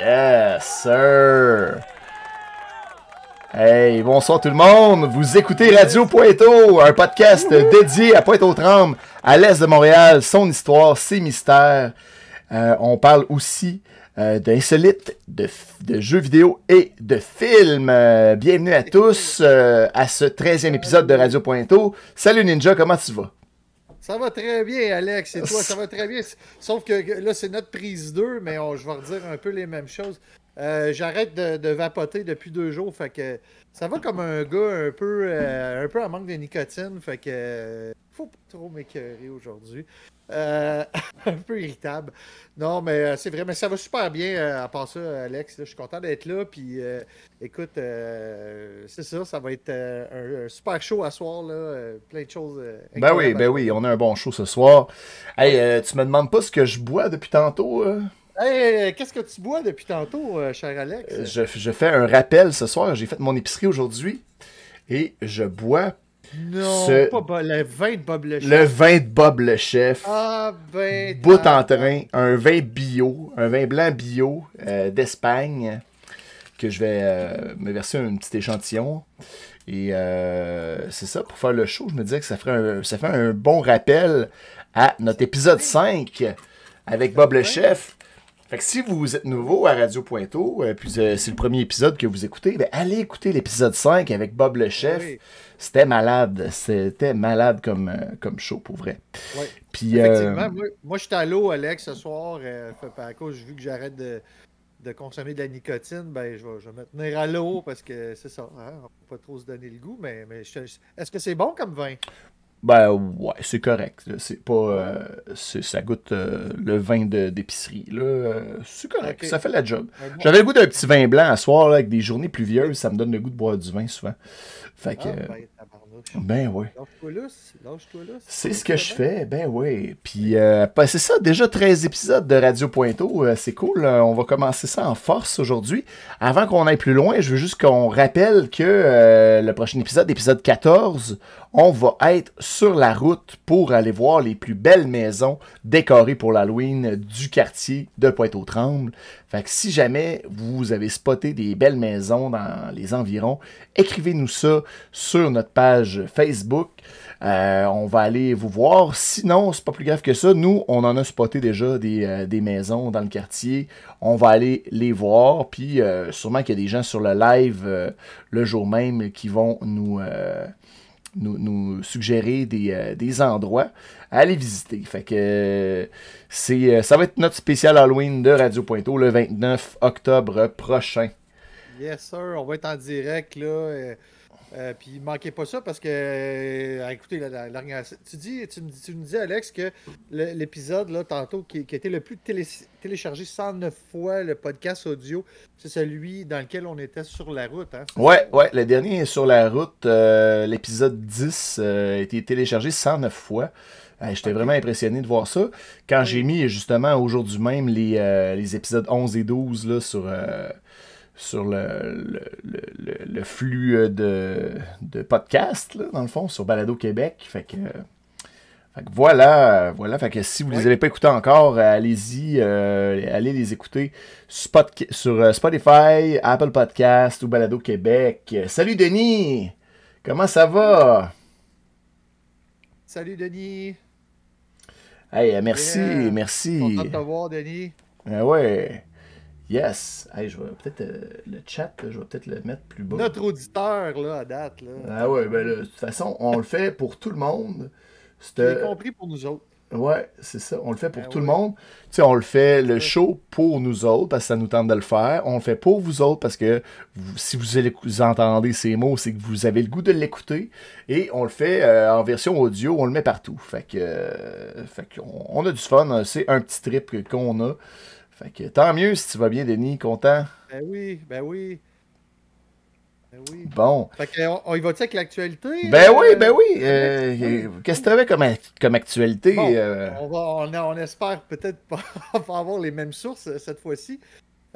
Yes, sir. Hey, bonsoir tout le monde. Vous écoutez Radio Pointeau, un podcast dédié à Pointe-aux-Trembles, à l'est de Montréal, son histoire, ses mystères. Euh, on parle aussi euh, d'insolites, de, de jeux vidéo et de films. Euh, bienvenue à tous à ce 13e épisode de Radio Pointeau. Salut Ninja, comment tu vas? Ça va très bien, Alex. Et toi, ça va très bien. Sauf que là, c'est notre prise 2, mais on- je vais redire un peu les mêmes choses. Euh, J'arrête de, de vapoter depuis deux jours. Fait que ça va comme un gars un peu, euh, un peu en manque de nicotine. Fait que euh, faut pas trop m'écœurer aujourd'hui. Euh, un peu irritable. Non, mais c'est vrai, mais ça va super bien à part ça, Alex. là. je suis content d'être là. Puis écoute, c'est ça, ça va être un, un super show à soir. Là, plein de choses. Ben oui, ben oui, on a un bon show ce soir. Hey, tu me demandes pas ce que je bois depuis tantôt? Hey, qu'est-ce que tu bois depuis tantôt, euh, cher Alex? Euh, Je, je fais un rappel ce soir. J'ai fait mon épicerie aujourd'hui et je bois non, ce- pas le vin de Bob le le Chef. vin de Bob le chef. Ah ben. bout en train, un vin bio, un vin blanc bio euh, d'Espagne que je vais euh, me verser un petit échantillon. Et euh, c'est ça, pour faire le show, je me disais que ça ferait un, ça fait un bon rappel à notre épisode 5 avec Bob le. Chef. Fait que si vous êtes nouveau à Radio Pointeau, euh, puis euh, c'est le premier épisode que vous écoutez, ben allez écouter l'épisode 5 avec Bob le Chef. Oui, C'était malade, c'était malade comme, euh, comme show pour vrai. ouais. Puis, euh, Effectivement, moi, moi je suis à l'eau, Alex, ce soir. euh, à cause, vu que j'arrête de, de consommer de la nicotine, ben je vais, je vais me tenir à l'eau parce que c'est ça. Hein, on va pas trop se donner le goût, mais, mais est-ce que c'est bon comme vin? Ben ouais, c'est correct. C'est pas. euh, ça goûte euh, le vin d'épicerie. Euh, c'est correct. Ça fait la job. J'avais le goût d'un petit vin blanc à soir là, avec des journées pluvieuses. Ça me donne le goût de boire du vin souvent. Fait que. Ah, ben. Ben là, c'est- ce que je fais, ben oui. Puis, euh, ben, c'est ça, déjà 13 épisodes de Radio Pointeau, euh, c'est cool. euh, on va commencer ça en force aujourd'hui. Avant qu'on aille plus loin, je veux juste qu'on rappelle que euh, le prochain épisode, épisode 14, on va être sur la route pour aller voir les plus belles maisons décorées pour l'Halloween du quartier de Pointe-aux-Trembles. Fait que si jamais vous avez spoté des belles maisons dans les environs, écrivez-nous ça sur notre page Facebook. Euh, on va aller vous voir. Sinon, c'est pas plus grave que ça. Nous, on en a spoté déjà des, euh, des maisons dans le quartier. On va aller les voir. Puis euh, sûrement qu'il y a des gens sur le live le jour même qui vont nous, nous, nous suggérer des, des endroits à aller visiter. Fait que c'est, euh, ça va être notre spécial Halloween de Radio Pointeau le 29 octobre prochain. Yes, sir. On va être en direct, là. euh, euh, puis manquez pas ça parce que, euh, écoutez, la, la- la dernière- tu, dis, tu, me, dis- tu me dis, Alex, que l'épisode, là, tantôt, qui, qui a été le plus télé- téléchargé 109 fois, le podcast audio, c'est celui dans lequel on était sur la route. Hein? Ouais, ça? ouais, le dernier sur la route. euh, L'épisode 10 euh, a été téléchargé 109 fois. Euh, J'étais vraiment impressionné de voir ça. Quand Oui. j'ai mis justement aujourd'hui même les, euh, les épisodes 11 et 12 là, sur, euh, sur le, le, le- le- le flux euh, de, de podcast, là, dans le fond, sur Balado Québec. Fait que, euh, fait que voilà, voilà. Fait que si vous ne les avez pas écoutés encore, allez-y, allez les écouter Spot- sur Spotify, Apple Podcast ou Balado Québec. Salut Denis! Comment ça va? Salut, Denis. Hey, euh, merci, Yeah. merci. Content de te voir, Denis. Ah ouais. Yes. Hey, je vais peut-être euh, le chat, là, je vais peut-être le mettre plus bas. Notre auditeur, là, à date, là. Ah ouais, ben là, de toute façon, on le fait pour tout le monde. C'est, compris pour nous autres. Ouais, c'est ça. On le fait pour Ah tout ouais. le monde. Tu sais, on le fait le show pour nous autres parce que ça nous tente de le faire. On le fait pour vous autres parce que vous- si vous, allez- vous entendez ces mots, c'est que vous avez le goût de l'écouter. Et on le fait euh, en version audio, on le met partout. Fait que, euh, fait on a du fun. C'est un petit trip qu'on a. Fait que tant mieux si tu vas bien, Denis. Content? Ben oui, ben oui. Ben oui. Bon. Fait on, on y va-tu avec l'actualité? Ben euh, oui, ben oui. Euh, euh, Qu'est-ce que tu avais comme, comme actualité? Bon, euh? On, va, on, on espère peut-être pas, avoir les mêmes sources euh, cette fois-ci.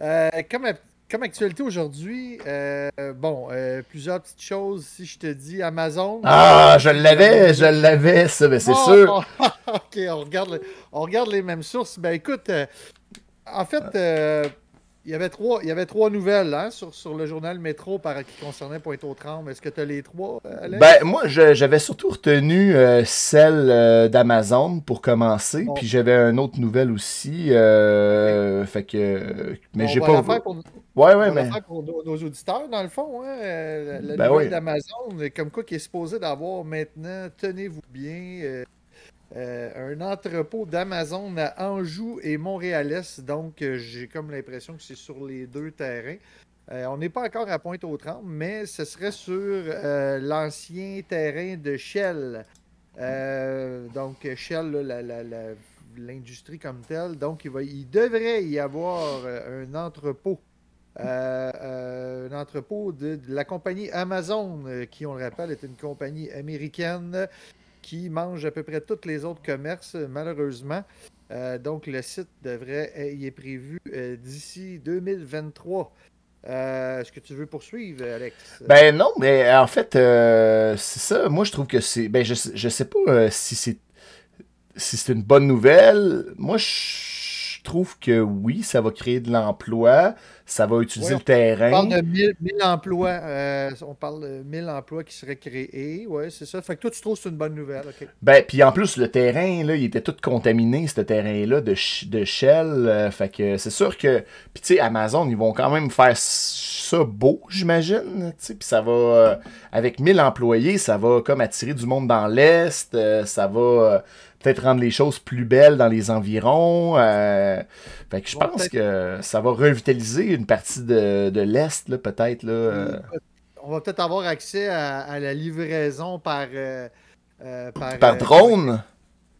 Euh, comme, comme actualité aujourd'hui, euh, bon, euh, plusieurs petites choses. Si je te dis Amazon. Ah, je l'avais, je l'avais, ça, ben c'est Oh, sûr. oh, ok, on regarde, on regarde les mêmes sources. Ben écoute, euh, en fait, euh, il y avait trois, il y avait trois nouvelles hein, sur, sur le journal Métro par, qui concernait Pointe-aux-Trembles. Est-ce que tu as les trois, euh, Alex? Ben, moi, j'avais surtout retenu euh, celle euh, d'Amazon pour commencer. Puis j'avais une autre nouvelle aussi. Fait que. Mais j'ai pas. Pour... Ouais, ouais, mais. pour nos, auditeurs, dans le fond. Hein, la, ben nouvelle d'Amazon, comme quoi qui est supposé d'avoir maintenant, tenez-vous bien euh, un entrepôt d'Amazon à Anjou et Montréal-Est. Donc, euh, j'ai comme l'impression que c'est sur les deux terrains. Euh, on n'est pas encore à Pointe-aux-Trembles, mais ce serait sur l'ancien terrain de Shell. donc, Shell, l'industrie comme telle. Donc, il devrait y avoir un entrepôt. un entrepôt de, la compagnie Amazon, qui, on le rappelle, est une compagnie américaine qui mange à peu près tous les autres commerces, malheureusement. Euh, donc, le site devrait, y est prévu euh, d'ici 2023. Euh, est-ce que tu veux poursuivre, Alex? Ben non, mais en fait, c'est ça. Moi, je trouve que c'est. Ben, je, je sais pas si c'est si c'est une bonne nouvelle. Moi, je trouve que oui, ça va créer de l'emploi, ça va utiliser le terrain. On parle de 1000, emplois. Euh, on parle de 1000 emplois qui seraient créés. Oui, c'est ça. Fait que toi, tu trouves que c'est une bonne nouvelle. Ben, puis en plus, le terrain, là, il était tout contaminé, ce terrain-là, de, de Shell. Euh, fait que c'est sûr que. Puis tu sais, Amazon, ils vont quand même faire ça beau, j'imagine. Puis ça va. Euh, avec 1000 employés, ça va comme attirer du monde dans l'Est. ça va peut-être rendre les choses plus belles dans les environs. Euh, fait que je pense que ça va revitaliser une partie de, de l'Est, peut-être. Là, euh. On va peut-être avoir accès à, la livraison par, euh, par, drone?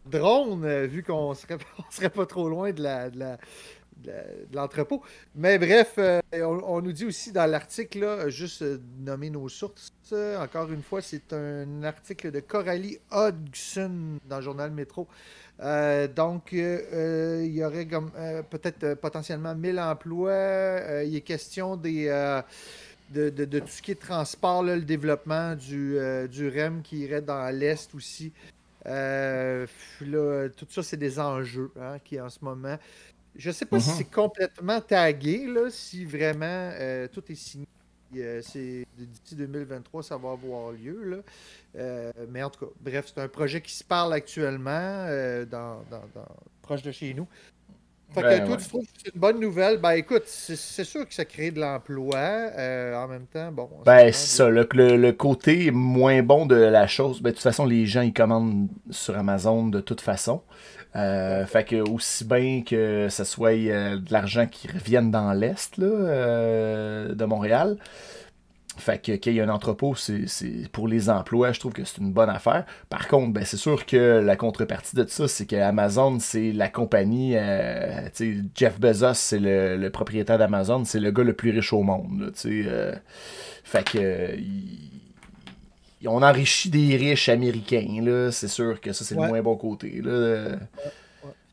drone, vu qu'on serait, serait pas trop loin de la, de l'entrepôt. Mais bref, euh, on, nous dit aussi dans l'article, juste euh, nommer nos sources, encore une fois, c'est un article de Coralie Hodgson dans le journal Métro. Euh, donc, il y aurait peut-être potentiellement 1000 emplois. il est question des, de, de, tout ce qui est transport, le développement du, du REM qui irait dans l'Est aussi. tout ça, c'est des enjeux hein, qui en ce moment. Je ne sais pas si mhm. c'est complètement tagué, là, si vraiment euh, tout est signé. Euh, d'ici 2023, ça va avoir lieu. Là. Euh, mais en tout cas, bref, c'est un projet qui se parle actuellement dans, proche de chez nous. Fait que ben toi, tu trouves que c'est une bonne nouvelle? Ben écoute, c'est sûr que ça crée de l'emploi. en même temps, bon. Ben c'est ça. Le, le, côté moins bon de la chose, ben, de toute façon, les gens ils commandent sur Amazon de toute façon. Euh, fait que aussi bien que ce soit euh, de l'argent qui revienne dans l'Est euh, de Montréal. Fait que qu'il y ait un entrepôt, c'est pour les emplois, je trouve que c'est une bonne affaire. Par contre, ben, c'est sûr que la contrepartie de ça, c'est que Amazon, c'est la compagnie. Jeff Bezos, c'est le, propriétaire d'Amazon, c'est le gars le plus riche au monde. fait que on enrichit des riches américains, là. C'est sûr que ça, c'est le moins bon côté, là.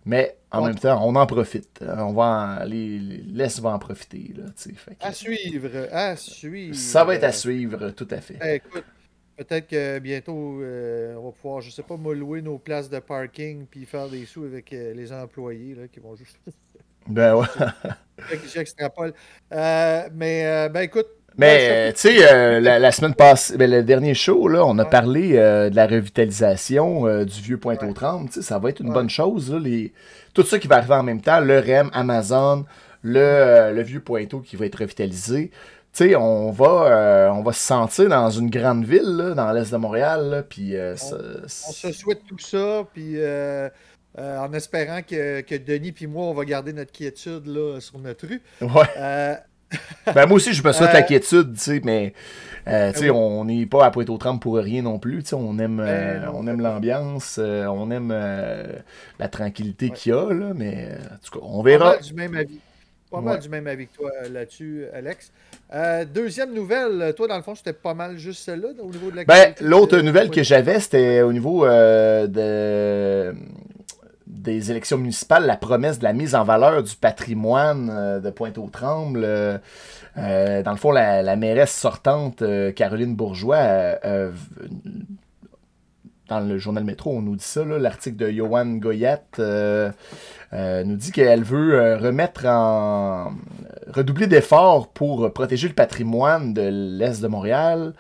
Mais en même temps, on en profite. On va les, laisse va en profiter, là, À suivre, à suivre. Ça va être à suivre, tout à fait. Eh, écoute, peut-être que bientôt, euh, on va pouvoir, je sais pas, louer nos places de parking puis faire des sous avec euh, les employés, là, qui vont juste... ben ouais. J'extrapole. Euh, mais, ben écoute, mais, tu sais, euh, la, semaine passée, ben, le dernier show, là, on a parlé euh, de la revitalisation euh, du vieux Pointe-aux-Trembles. sais, ça va être une bonne chose. Là, les... Tout ça qui va arriver en même temps, le REM, Amazon, le, le vieux Pointeau qui va être revitalisé. Tu sais, on va, on va se sentir dans une grande ville, là, dans l'est de Montréal. Puis, on, se souhaite tout ça, puis en espérant que, que Denis puis moi, on va garder notre quiétude là, sur notre rue. Ouais. ben, moi aussi, je me souhaite l'inquiétude, tu sais, mais euh, on n'est pas à Pointe-aux-Trembles pour rien non plus. On aime, euh, ben, on aime l'ambiance, euh, on aime la tranquillité qu'il y a, là, mais en tout cas, on verra. Pas mal du même avis. Pas mal du même avis que toi là-dessus, Alex. deuxième nouvelle, toi, dans le fond, c'était pas mal juste celle-là au niveau de la Ben, l'autre nouvelle que j'avais, c'était au niveau de des élections municipales, la promesse de la mise en valeur du patrimoine euh, de Pointe-aux-Trembles. Euh, euh, dans le fond, la, mairesse sortante, Caroline Bourgeois, dans le journal Métro, on nous dit ça, l'article de Johan Goyette nous dit qu'elle veut remettre en redoubler d'efforts pour protéger le patrimoine de l'Est de Montréal.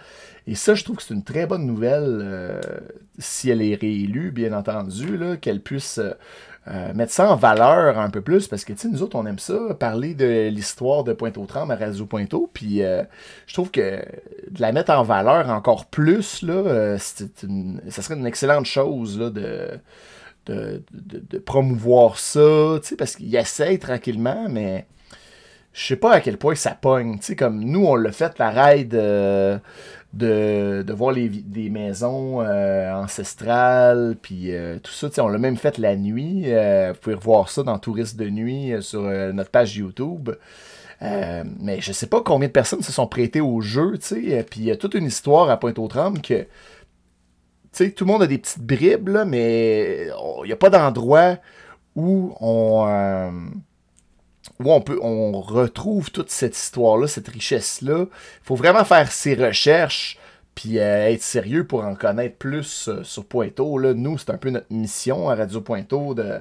Et ça, je trouve que c'est une très bonne nouvelle, euh, si elle est réélue, bien entendu, qu'elle puisse euh, mettre ça en valeur un peu plus, parce que, tu sais, nous autres, on aime ça, parler de l'histoire de Pointe-aux-Trembles à Radio Pointeau, puis euh, je trouve que de la mettre en valeur encore plus, là, euh, ça serait une excellente chose, là, de, de, promouvoir ça, parce qu'il essaye tranquillement, mais je sais pas à quel point ça pogne, tu sais, comme nous, on l'a fait, la raid de, de voir les, des maisons euh, ancestrales, puis euh, tout ça. On l'a même fait la nuit. Euh, vous pouvez revoir ça dans Touristes de nuit sur notre page YouTube. mais je sais pas combien de personnes se sont prêtées au jeu, tu Puis il y a toute une histoire à Pointe-aux-Trembles que, tu tout le monde a des petites bribes, là, mais il n'y a pas d'endroit où on où on, peut, on retrouve toute cette histoire-là, cette richesse-là. Il faut vraiment faire ses recherches puis euh, être sérieux pour en connaître plus euh, sur Pointeau. Là. Nous, c'est un peu notre mission à Radio Pointeau de,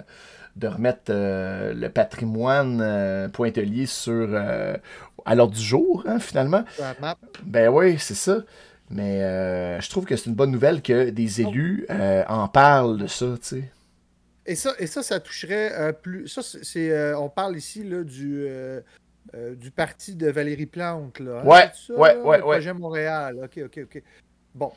de remettre euh, le patrimoine pointelier sur à l'ordre du jour, hein, finalement. Ben oui, c'est ça. Mais je trouve que c'est une bonne nouvelle que des élus en parlent de ça, tu sais. Et ça, et ça, ça toucherait euh, plus. Ça, c'est, euh, on parle ici là, du, euh, du parti de Valérie Plante. Là, hein, ouais, ouais, ouais, le projet Montréal. OK, OK, OK. Bon.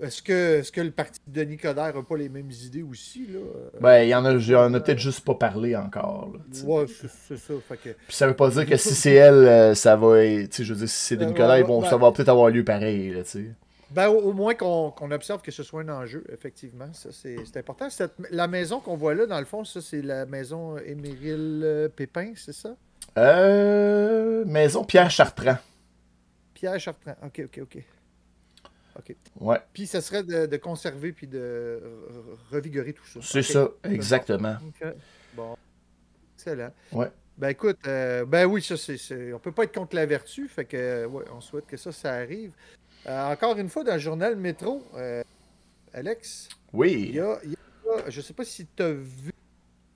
est-ce que, est que le parti de Denis Coderre n'a pas les mêmes idées aussi? Là? Ben, il y en a, en a peut-être juste pas parlé encore. Là, ouais, c'est, ça. Fait que... Puis ça veut pas dire que si c'est elle, ça va être. Je veux dire, si c'est Denis Coderre, bon, ça va peut-être avoir lieu pareil. Là, sais. Ben, au, moins qu'on observe que ce soit un enjeu, effectivement. Ça, c'est important. la maison qu'on voit là, dans le fond, ça, c'est la maison Éméril euh, Pépin, c'est ça? Euh, maison Pierre Chartrand. Pierre Chartrand. OK, OK, OK. OK. Ouais. Puis, ça serait de, conserver puis de revigorer tout ça. C'est ça, exactement. Bon. Excellent. Ouais. Ben écoute, euh, ben oui, ça c'est. On peut pas être contre la vertu, fait que ouais, on souhaite que ça, ça arrive. Euh, encore une fois, dans le journal Métro, euh, Alex. Oui. Il y a, je ne sais pas si tu as vu.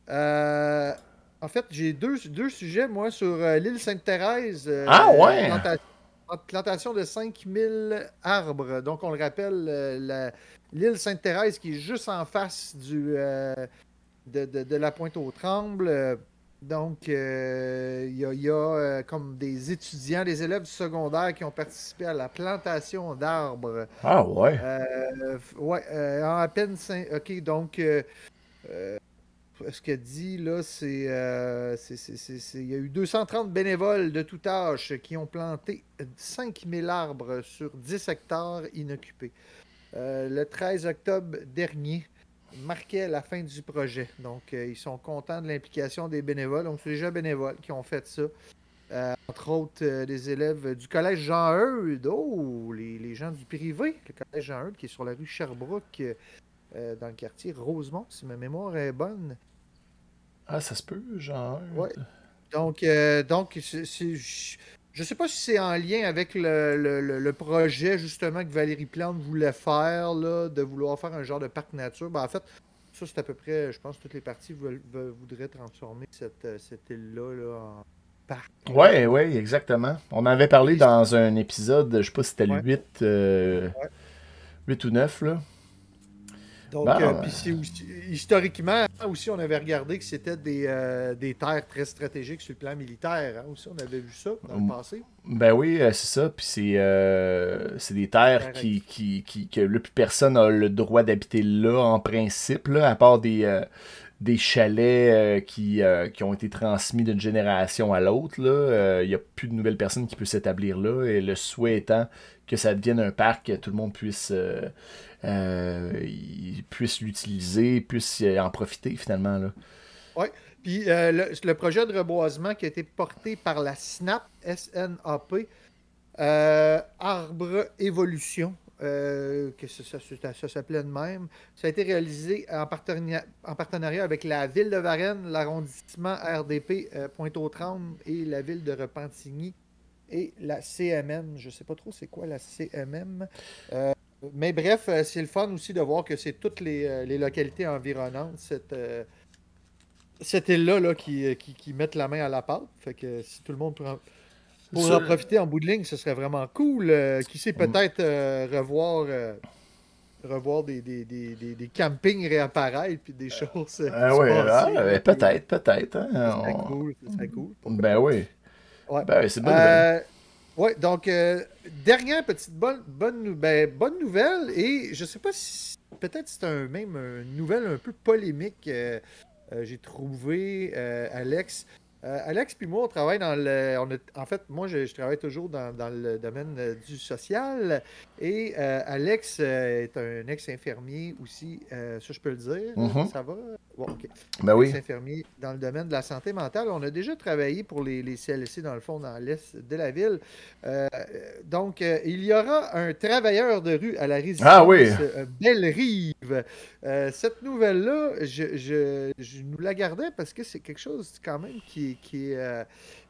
Euh, en fait, j'ai deux, deux, sujets, moi, sur l'île Sainte-Thérèse. ah ouais! Plantation, de 5000 arbres. Donc, on le rappelle, l'île Sainte-Thérèse qui est juste en face du, de, de, la pointe aux Trembles. Donc, euh, il y a, euh, comme des étudiants, des élèves secondaires qui ont participé à la plantation d'arbres. Ah ouais. Euh, ouais, en à peine cinq. Ok, donc, ce qu'elle dit là, c'est. Il y a eu 230 bénévoles de tout âge qui ont planté 5000 arbres sur 10 hectares inoccupés. le 13 octobre dernier, marquait la fin du projet. Donc, euh, ils sont contents de l'implication des bénévoles. Donc, c'est déjà bénévoles qui ont fait ça. Euh, entre autres, euh, des élèves du collège Jean-Eudes, oh, les, gens du privé, le collège Jean-Eudes qui est sur la rue Sherbrooke, dans le quartier Rosemont, si ma mémoire est bonne. Ah, ça se peut, Jean-Eudes. Ouais. Donc, donc c'est je ne sais pas si c'est en lien avec le, projet justement que Valérie Plante voulait faire, là, de vouloir faire un genre de parc nature. Ben, en fait, ça c'est à peu près, je pense toutes les parties voudraient transformer cette, euh, cette île-là là, en parc. Oui, oui, exactement. On avait parlé dans un épisode, je ne sais pas si c'était le 8, 8 euh, ou 9, là. Donc, euh, historiquement, aussi, on avait regardé que c'était des, euh, des, terres très stratégiques sur le plan militaire. Hein, aussi, on avait vu ça dans le hum. passé. Ben oui, euh, c'est ça. Puis c'est des terres qui, qui, qui, que plus personne n'a le droit d'habiter là, en principe, là, à part des, des chalets qui, qui ont été transmis d'une génération à l'autre. Il n'y a plus de nouvelles personnes qui peuvent s'établir là. Et le souhait étant que ça devienne un parc, que tout le monde puisse euh, puissent l'utiliser, puissent en profiter finalement. Oui. Puis euh, le, projet de reboisement qui a été porté par la SNAP, SNAP, euh, Arbre Évolution, que ça, s'appelait de même. Ça a été réalisé en partenariat, en partenariat avec la ville de Varennes, l'arrondissement RDP Pointe-aux-Trembles et la ville de Repentigny et la CMM. Je ne sais pas trop c'est quoi la CMM. Mais bref, euh, c'est le fun aussi de voir que c'est toutes les, euh, localités environnantes, cette, euh, île-là là, qui, qui, qui mettent la main à la pâte. Fait que si tout le monde prend pour en profiter en bout de ligne, ce serait vraiment cool. Euh, qui sait, peut-être euh, revoir, euh, revoir des, des, des, des, campings réapparaître puis des choses. Oui, ah, peut-être, peut-être. Hein, serait cool, serait cool. Ben oui. Ouais. Ben oui, c'est bonne nouvelle. Oui, donc, dernière petite bonne, bonne, ben, bonne nouvelle, et je sais pas si peut-être c'est un, même une nouvelle un peu polémique, j'ai trouvé, Alex. Euh, Alex puis moi, on travaille dans le. en fait, moi, je, travaille toujours dans, le domaine euh, du social. Et euh, Alex est un ex-infirmier aussi. ça, je peux le dire. Mm-hmm. Ça va? Bon, OK. Ben oui. Ex-infirmier dans le domaine de la santé mentale. On a déjà travaillé pour les, les CLSC, dans le fond, dans l'est de la ville. donc, il y aura un travailleur de rue à la résidence ah, oui. Belle-Rive. cette nouvelle-là, je, je nous la gardais parce que c'est quelque chose quand même qui euh,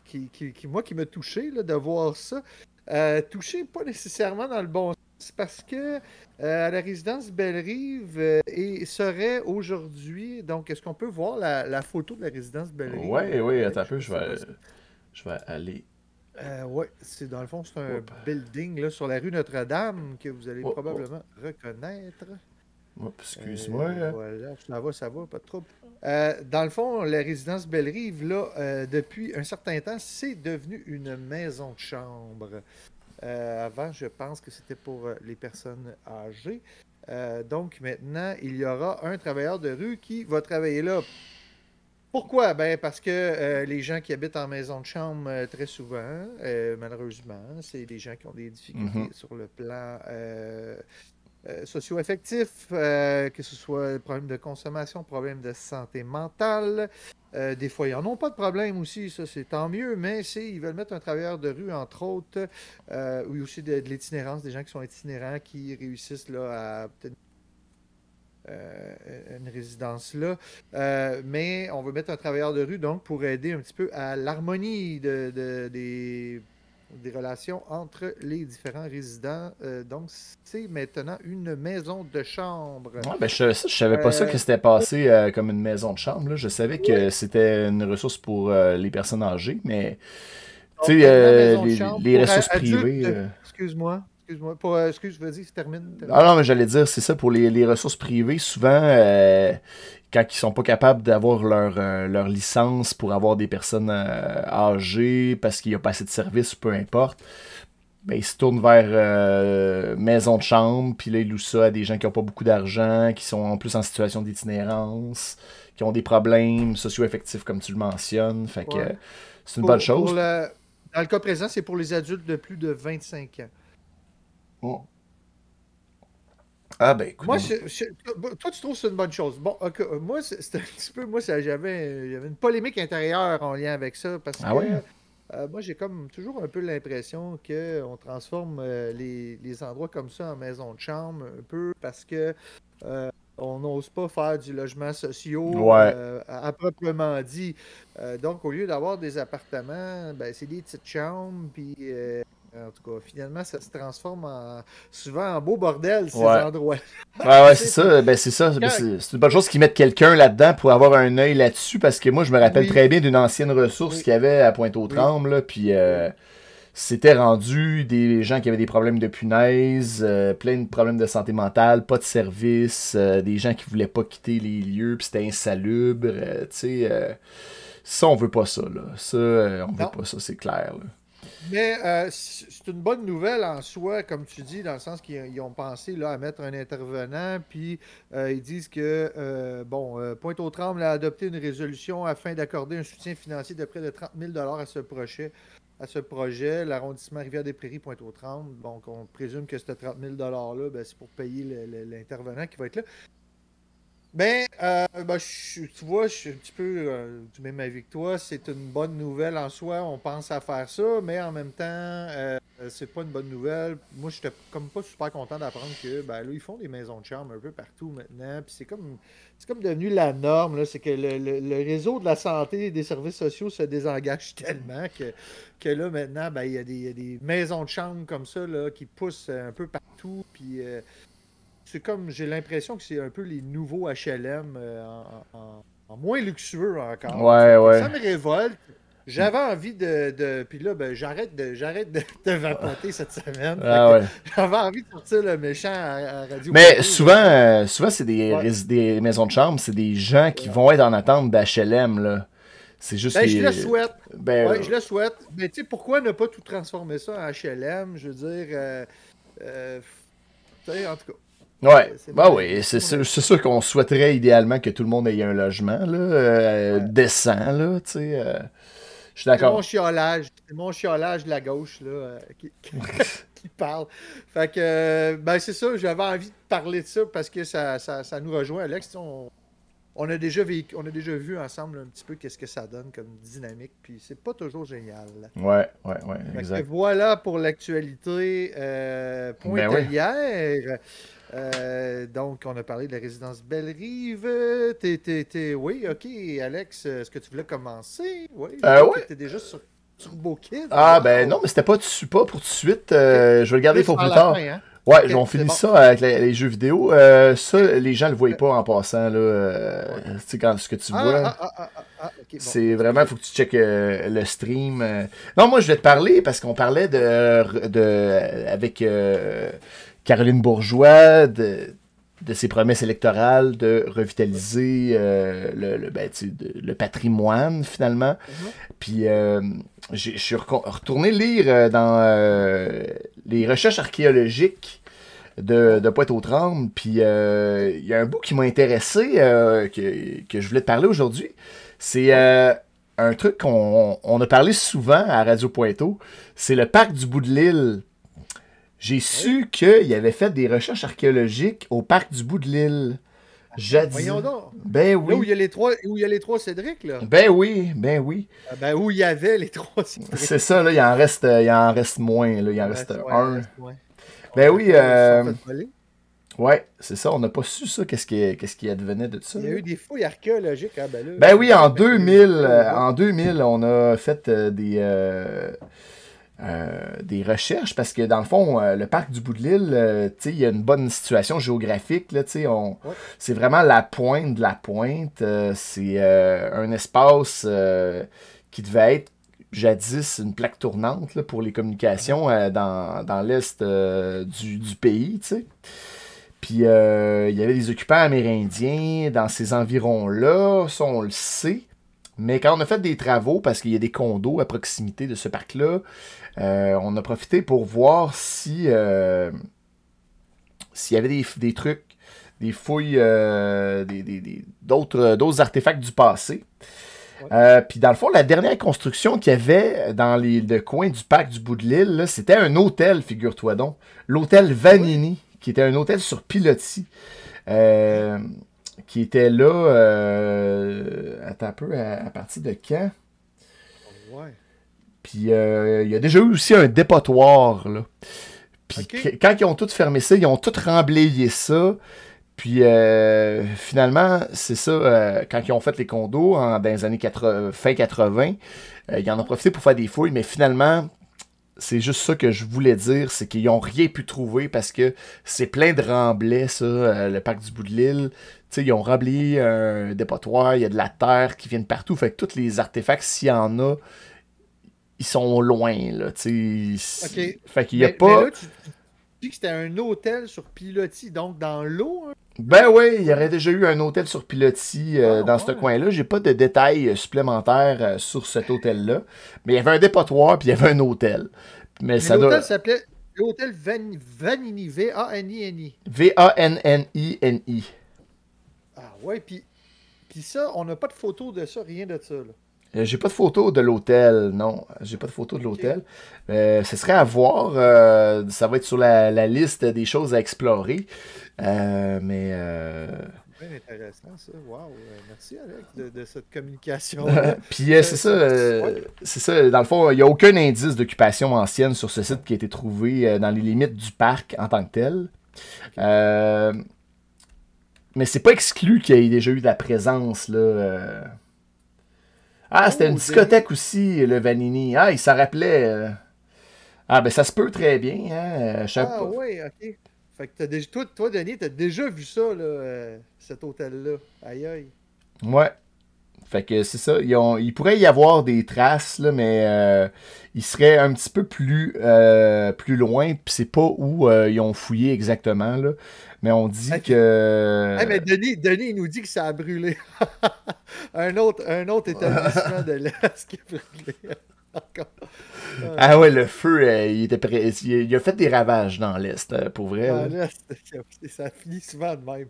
qui, qui, qui, moi, qui m'a touché là, de voir ça. Euh, touché, pas nécessairement dans le bon sens, parce que euh, à la résidence Belle-Rive et serait aujourd'hui. Donc, est-ce qu'on peut voir la, photo de la résidence Belle-Rive? Oui, oui, attends un peu, je vais, je vais aller. oui, c'est dans le fond, c'est un building là, sur la rue Notre-Dame que vous allez probablement reconnaître. Excuse-moi. voilà, ça va, ça va, pas de trouble. Euh, dans le fond, la résidence Belle-Rive, là, euh, depuis un certain temps, c'est devenu une maison de chambre. Euh, avant, je pense que c'était pour les personnes âgées. donc maintenant, il y aura un travailleur de rue qui va travailler là. Pourquoi? Ben parce que les gens qui habitent en maison de chambre très souvent, malheureusement, c'est des gens qui ont des difficultés mm-hmm. sur le plan euh, socio-affectifs, euh, que ce soit problème de consommation, problème de santé mentale. Euh, des fois, ils n'en ont pas de problème aussi, ça c'est tant mieux, mais ils veulent mettre un travailleur de rue, entre autres, ou aussi de, l'itinérance, des gens qui sont itinérants, qui réussissent là, à peut-être une résidence là. mais on veut mettre un travailleur de rue donc pour aider un petit peu à l'harmonie de, des des relations entre les différents résidents. Euh, donc, c'est maintenant une maison de chambre. ben je, ne savais pas ça que c'était passé euh, comme une maison de chambre. Je savais que c'était une ressource pour euh, les personnes âgées, mais tu sais, les, ressources privées. Excuse-moi. Excuse-moi. Pour, excuse, vas-y, termine, termine. Ah non, mais j'allais dire, c'est ça, pour les, les ressources privées, souvent, quand ils sont pas capables d'avoir leur, euh, leur licence pour avoir des personnes euh, âgées parce qu'il n'y a pas assez de services, peu importe, ben, ils se tournent vers euh, maison de chambre, puis là, ils louent ça à des gens qui n'ont pas beaucoup d'argent, qui sont en plus en situation d'itinérance, qui ont des problèmes socio-affectifs, comme tu le mentionnes. Fait que c'est une bonne chose. Dans le cas présent, c'est pour les adultes de plus de 25 ans. Ah, ben Moi, toi, tu trouves que c'est une bonne chose. Bon, euh, moi, c'était un petit peu. Moi, j'avais une polémique intérieure en lien avec ça parce ah que. Euh, moi, j'ai comme toujours un peu l'impression qu'on transforme euh, les, endroits comme ça en maison de chambre un peu parce que on n'ose pas faire du logement social à, proprement dit. donc, au lieu d'avoir des appartements, ben, c'est des petites chambres, puis en tout cas, finalement, ça se transforme souvent en beau bordel, ces endroits. ouais, ouais, c'est ça. Ben, c'est ça. Ben, c'est une bonne chose qu'ils mettent quelqu'un là-dedans pour avoir un œil là-dessus, parce que moi, je me rappelle très bien d'une ancienne ressource qu'il y avait à Pointe-aux-Trembles, puis euh, c'était rendu des gens qui avaient des problèmes de punaise, euh, plein de problèmes de santé mentale, pas de service, euh, des gens qui voulaient pas quitter les lieux, puis c'était insalubre, tu sais. ça, on veut pas ça, là. Ça, on veut pas ça, c'est clair, là. Mais euh, c'est une bonne nouvelle en soi, comme tu dis, dans le sens qu'ils ont pensé là, à mettre un intervenant, puis euh, ils disent que, euh, bon, Pointe-aux-Trembles a adopté une résolution afin d'accorder un soutien financier de près de 30 000 à ce projet. À ce projet, l'arrondissement Rivière-des-Prairies, Pointe-aux-Trembles. Donc, on présume que ce 30 000 $-là, c'est pour payer l'intervenant qui va être là. Ben, euh, ben tu vois, je suis un petit peu euh, du même avis que toi. C'est une bonne nouvelle en soi. On pense à faire ça, mais en même temps, euh, c'est pas une bonne nouvelle. Moi, j'étais comme pas super content d'apprendre que, ben là, ils font des maisons de charme un peu partout maintenant. Puis c'est comme, c'est comme devenu la norme. C'est que le, réseau de la santé et des services sociaux se désengage tellement que, que là, maintenant, ben, il y, a des maisons de chambre comme ça là, qui poussent un peu partout. Puis c'est comme, j'ai l'impression que c'est un peu les nouveaux HLM euh, en, moins luxueux encore. Ouais, ouais. Ça me révolte. J'avais envie de, de. Puis là, ben, j'arrête de, j'arrête de, de vapoter cette semaine. Ah ouais. J'avais envie de sortir le méchant à, à Radio Mais souvent, euh, souvent c'est des, Ouais. des maisons de chambre, c'est des gens qui vont être en attente d'HLM, là. C'est juste Ben, les- je le souhaite. Ben, Ouais, je le souhaite. Mais tu sais, pourquoi ne pas tout transformer ça en HLM Je veux dire. Euh, euh, tu sais, en tout cas. Ouais, bah oui, c'est sûr, c'est sûr qu'on souhaiterait idéalement que tout le monde ait un logement là, euh, Ouais. décent, là, tu sais. euh, je suis C'est mon d'accord. chiolage. C'est mon chiolage de la gauche, là, euh, qui, qui- parle. Fait que, ben, c'est ça, j'avais envie de parler de ça parce que ça, ça, ça nous rejoint, Alex. On, on, a déjà vécu, on a déjà vu ensemble un petit peu qu'est-ce que ça donne comme dynamique, puis c'est pas toujours génial. Ouais, ouais, ouais, Fait que exact. voilà pour l'actualité Ben oui. Euh, donc, on a parlé de la résidence Belle-Rive. T'es, t'es- t'es- Oui, ok, Alex, est-ce que tu voulais commencer? Oui, Euh, ouais. T'es déjà sur Turbo Kid. Ah ben non, mais c'était pas, pas pour tout de suite. euh, je vais le garder pour plus tard. fin, hein? Ouais, on finit bon. ça avec les, les jeux vidéo. Euh, ça, les gens le voient pas en passant là. euh, Tu sais quand ce que tu Ah, vois. ah, ah, bon. C'est vraiment, faut que tu checkes euh, le stream. Non, moi, je vais te parler parce qu'on parlait de, de avec Caroline Bourgeois de, de ses promesses électorales de revitaliser euh, le, le, ben, de- le patrimoine, finalement. Mhm. Puis, euh, j'ai- je suis retourné lire euh, dans euh, les recherches archéologiques de, de Pointe-aux-Trembles. Puis, il y a un bout qui m'a intéressé, que, que je voulais te parler aujourd'hui. C'est un truc qu'on on a parlé souvent à Radio Pointeau. C'est le parc du bout de l'île. J'ai su qu'il avait fait des recherches archéologiques au parc du bout de l'île. Jadis. Voyons donc. Ben Là où il oui. y a les trois, où il y a les trois Cédric, là. Ben oui, ben oui. Ah, Ben, où il y avait les trois Cédric. C'est ça, là, il en reste, il en reste moins, là, il en reste un. reste. Ben oui, euh. Ouais, c'est ça, on n'a pas su ça, qu'est-ce qui, qu'est-ce qui advenait de ça. Il y a eu des fouilles archéologiques. Ah, ben, là, Ben oui, en Ben, 2000, euh, euh, en 2000, on a fait euh, des, euh, euh, des recherches parce que dans le fond, euh, le parc du bout de l'île, euh, il y a une bonne situation géographique. Là, on, Ouais. C'est vraiment la pointe de la pointe. c'est un espace qui devait être jadis une plaque tournante là, pour les communications dans, dans l'est du, du pays. tu sais. Puis euh, il y avait des occupants amérindiens dans ces environs-là, ça on le sait. Mais quand on a fait des travaux, parce qu'il y a des condos à proximité de ce parc-là, euh, on a profité pour voir si euh, s'il y avait des, des trucs, des fouilles, euh, des- des- des- d'autres d'autres artefacts du passé. Ouais. Euh, Puis dans le fond, la dernière construction qu'il y avait dans les, le coin du parc du bout de l'île, c'était un hôtel, figure-toi donc. L'hôtel Vanini, qui était un hôtel sur pilotis. Qui était là, euh, attends un peu, à, à partir de quand? Ouais. Puis euh, il y a déjà eu aussi un dépotoir, là. Puis quand ils ont tout fermé ça, ils ont tout remblayé ça. Puis euh, finalement, c'est ça, euh, quand ils ont fait les condos en, dans les années 80, fin 80, euh, ils en ont profité pour faire des fouilles, mais finalement, c'est juste ça que je voulais dire, c'est qu'ils n'ont rien pu trouver parce que c'est plein de remblais, ça, le parc du bout de l'île. Ils ont remblayé un dépotoir, il y a de la terre qui vient de partout, fait que tous les artefacts, s'il y en a, ils sont loin, là, tu sais. Ok. Fait qu'il y a mais, pas... mais là, tu, tu dis que c'était un hôtel sur pilotis, donc dans l'eau. hein? Ben oui, il y aurait déjà eu un hôtel sur pilotis euh, Ah, dans ce coin-là. J'ai pas de détails euh, supplémentaires euh, sur cet hôtel-là. Mais il y avait un dépotoir puis il y avait un hôtel. Mais Mais ça l'hôtel doit. s'appelait l'hôtel Van- Vanini, V-A-N-I-N-I. V-A-N-N-I-N-I. Ah ouais, puis, puis ça, on n'a pas de photo de ça, rien de ça. Là. Euh, J'ai pas de photo de l'hôtel, non. J'ai pas de photo de l'hôtel. Euh, ce serait à voir. euh, ça va être sur la, la liste des choses à explorer. Euh, mais. Bien intéressant, ça. Wow. Merci, Alex, de, de cette communication. Puis euh, c'est ça, euh, c'est ça. Dans le fond, il n'y a aucun indice d'occupation ancienne sur ce site qui a été trouvé dans les limites du parc en tant que tel. Euh, mais c'est pas exclu qu'il y ait déjà eu de la présence là. euh. Ah, c'était Oh, une Denis. discothèque aussi, le Vanini. Ah, il s'en rappelait. euh. Ah, ben ça se peut très bien. Hein? euh, je ah ouais, ok. Fait que déjà, toi, toi, Denis, t'as déjà vu ça, là, cet hôtel-là. Aïe aïe. Ouais. Fait que c'est ça. Ils ont- il pourrait y avoir des traces, là, mais euh, ils seraient un petit peu plus, euh, plus loin. Puis c'est pas où euh, ils ont fouillé exactement. Là. Mais on dit que. Ah, mais Denis, Denis, il nous dit que ça a brûlé. un, autre, un autre établissement de l'Est qui a brûlé. Encore. Ah ouais, le feu, euh, il, était il, a fait des ravages dans l'Est, euh, pour vrai. Ah, là. là, c'est- ça finit souvent de même.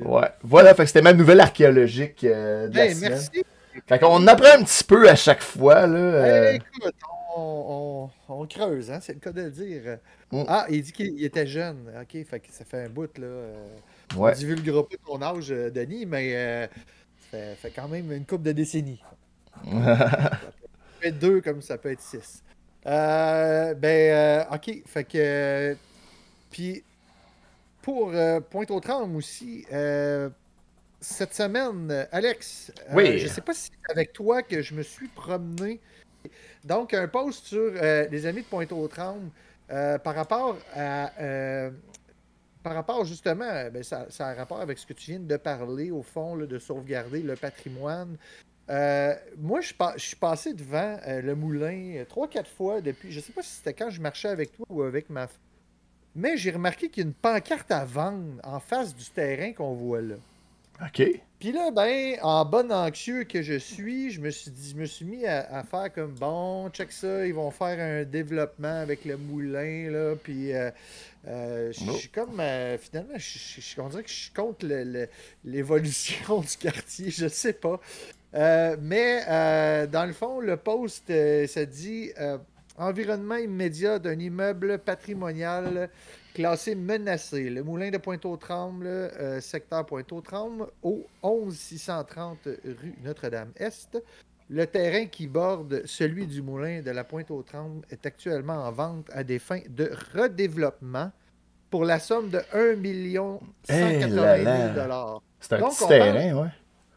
Ouais. Voilà, c'était ma nouvelle archéologique euh, de la Hey, semaine. merci. Fait qu'on en apprend un petit peu à chaque fois. Là, Hey, écoute, on, on- on creuse, hein, c'est le cas de le dire. Mm. Ah, il dit qu'il était jeune. Ok, fait que ça fait un bout, là. ouais. On divulguera pas ton âge, Denis, mais ça fait, fait quand même une couple de décennies. Peut être deux comme ça peut être six. Euh, ben, euh, ok, fait que. euh, Puis, pour euh, Pointe-aux-Trembles aussi, cette semaine, Alex, Oui. je sais pas si c'est avec toi que je me suis promené. Donc, un post sur les amis de Pointe-aux-Trembles par rapport à. par rapport justement, ben, ça, ça a un rapport avec ce que tu viens de parler, au fond, là, de sauvegarder le patrimoine. Euh, moi, je, suis passé devant euh, le moulin euh, trois, quatre fois depuis. Je sais pas si c'était quand je marchais avec toi ou avec ma. f- Mais j'ai remarqué qu'il y a une pancarte à vendre en face du terrain qu'on voit là. OK. Puis là, ben, en bon anxieux que je suis, je me suis dit, je me suis mis à, à faire comme bon, check ça, ils vont faire un développement avec le moulin, là, puis euh, euh, je Oh. suis comme, euh, finalement, je, je- je- on dirait que je suis contre le- le- l'évolution du quartier, je sais pas. Euh, mais euh, dans le fond, le post, euh, ça dit euh, environnement immédiat d'un immeuble patrimonial classé menacé. Le moulin de Pointe-aux-Trembles, secteur Pointe-aux-Trembles, au 11630 rue Notre-Dame-Est. Le terrain qui borde celui du moulin de la Pointe-aux-Trembles est actuellement en vente à des fins de redéveloppement pour la somme de 1 180 000 Eh là là. C'est un Donc, petit on parle- terrain, ouais.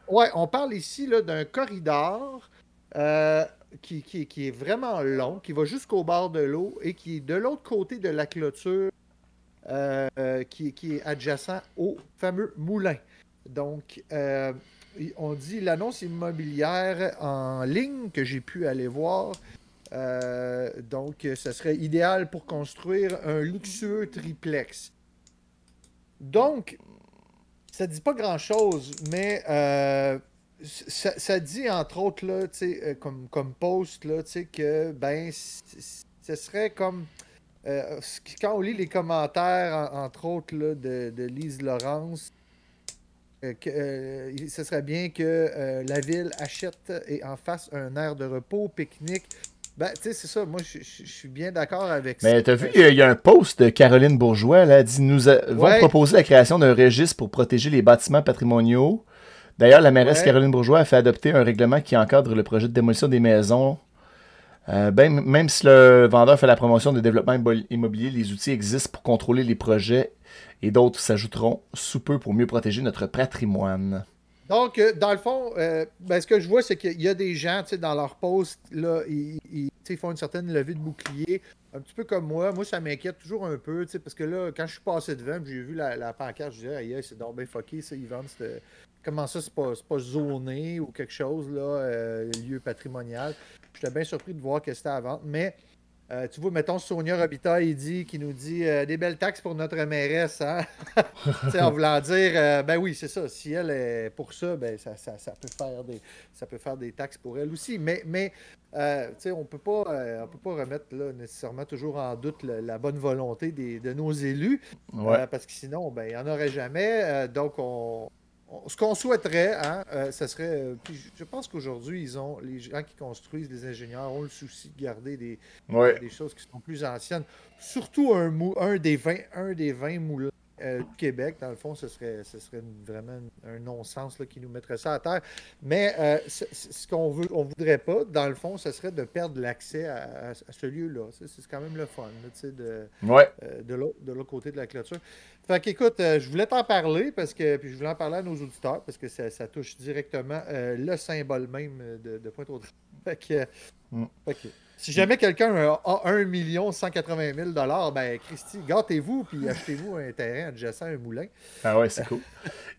Ouais, on parle ici d'un corridor euh, qui, est vraiment long, qui va jusqu'au bord de l'eau et qui est de l'autre côté de la clôture euh, euh, qui, qui est adjacent au fameux moulin. Donc, on dit l'annonce immobilière en ligne que j'ai pu aller voir. Donc, ce serait idéal pour construire un luxueux triplex. Donc, ça dit pas grand-chose, mais euh, ça, dit entre autres là, euh, comme, comme post là, que ben ce serait comme euh, quand on lit les commentaires, en- entre autres là, de, de Lise Laurence, que, ce serait bien que la ville achète et en fasse un air de repos, pique-nique. Ben, tu sais, c'est ça. Moi, je suis bien d'accord avec ça. Mais t'as vu, il y a- il y a un post de Caroline Bourgeois, là, dit Nous a- vont Ouais. proposer la création d'un registre pour protéger les bâtiments patrimoniaux. D'ailleurs, la mairesse Ouais. Caroline Bourgeois a fait adopter un règlement qui encadre le projet de démolition des maisons. Euh, ben, même si le vendeur fait la promotion de développement immo- immobilier, les outils existent pour contrôler les projets et d'autres s'ajouteront sous peu pour mieux protéger notre patrimoine. Donc, euh, dans le fond, euh, ben, ce que je vois, c'est qu'il y a des gens, dans leur post, là, ils, font une certaine levée de bouclier, un petit peu comme moi. Moi, ça m'inquiète toujours un peu, parce que là, quand je suis passé devant, j'ai vu la, pancarte, je disais, aïe, c'est donc bien fucké, ça, ils vendent Comment ça, c'est pas, pas zoné ou quelque chose, là, euh, lieu patrimonial. J'étais bien surpris de voir que c'était à vente, mais euh, tu vois, mettons, Sonia Robitaille, il dit, qui nous dit euh, des belles taxes pour notre mairesse, hein? En voulant dire, euh, ben oui, c'est ça. Si elle est pour ça, ben ça, ça, ça peut faire des, ça peut faire des taxes pour elle aussi. Mais, on peut pas, on peut pas remettre là, nécessairement toujours en doute le- la bonne volonté des, de nos élus, Ouais. parce que sinon, ben il y en aurait jamais. Donc on, on- ce qu'on souhaiterait, hein, euh, ça serait. euh, puis je- pense qu'aujourd'hui, ils ont les gens qui construisent, les ingénieurs, ont le souci de garder des, Ouais. des choses qui sont plus anciennes. Surtout un, mou- un, des 20, un des 20 moulins euh, du Québec, dans le fond, ce serait, ce serait vraiment un non-sens qui nous mettrait ça à terre. Mais euh, ce, qu'on veut, on voudrait pas, dans le fond, ce serait de perdre l'accès à, à- à ce lieu-là. C'est quand même le fun, là, de, Ouais. euh, de l'autre côté de la clôture. Fait qu'écoute, euh, je voulais t'en parler parce que puis je voulais en parler à nos auditeurs parce que ça, ça touche directement euh, le symbole même de, de Pointe-aux-Trembles. Fait que Mm. Ok. Si jamais quelqu'un a a 1 180 000 ben Christy, gâtez-vous puis achetez-vous un terrain adjacent à un moulin. Ah ouais, c'est cool.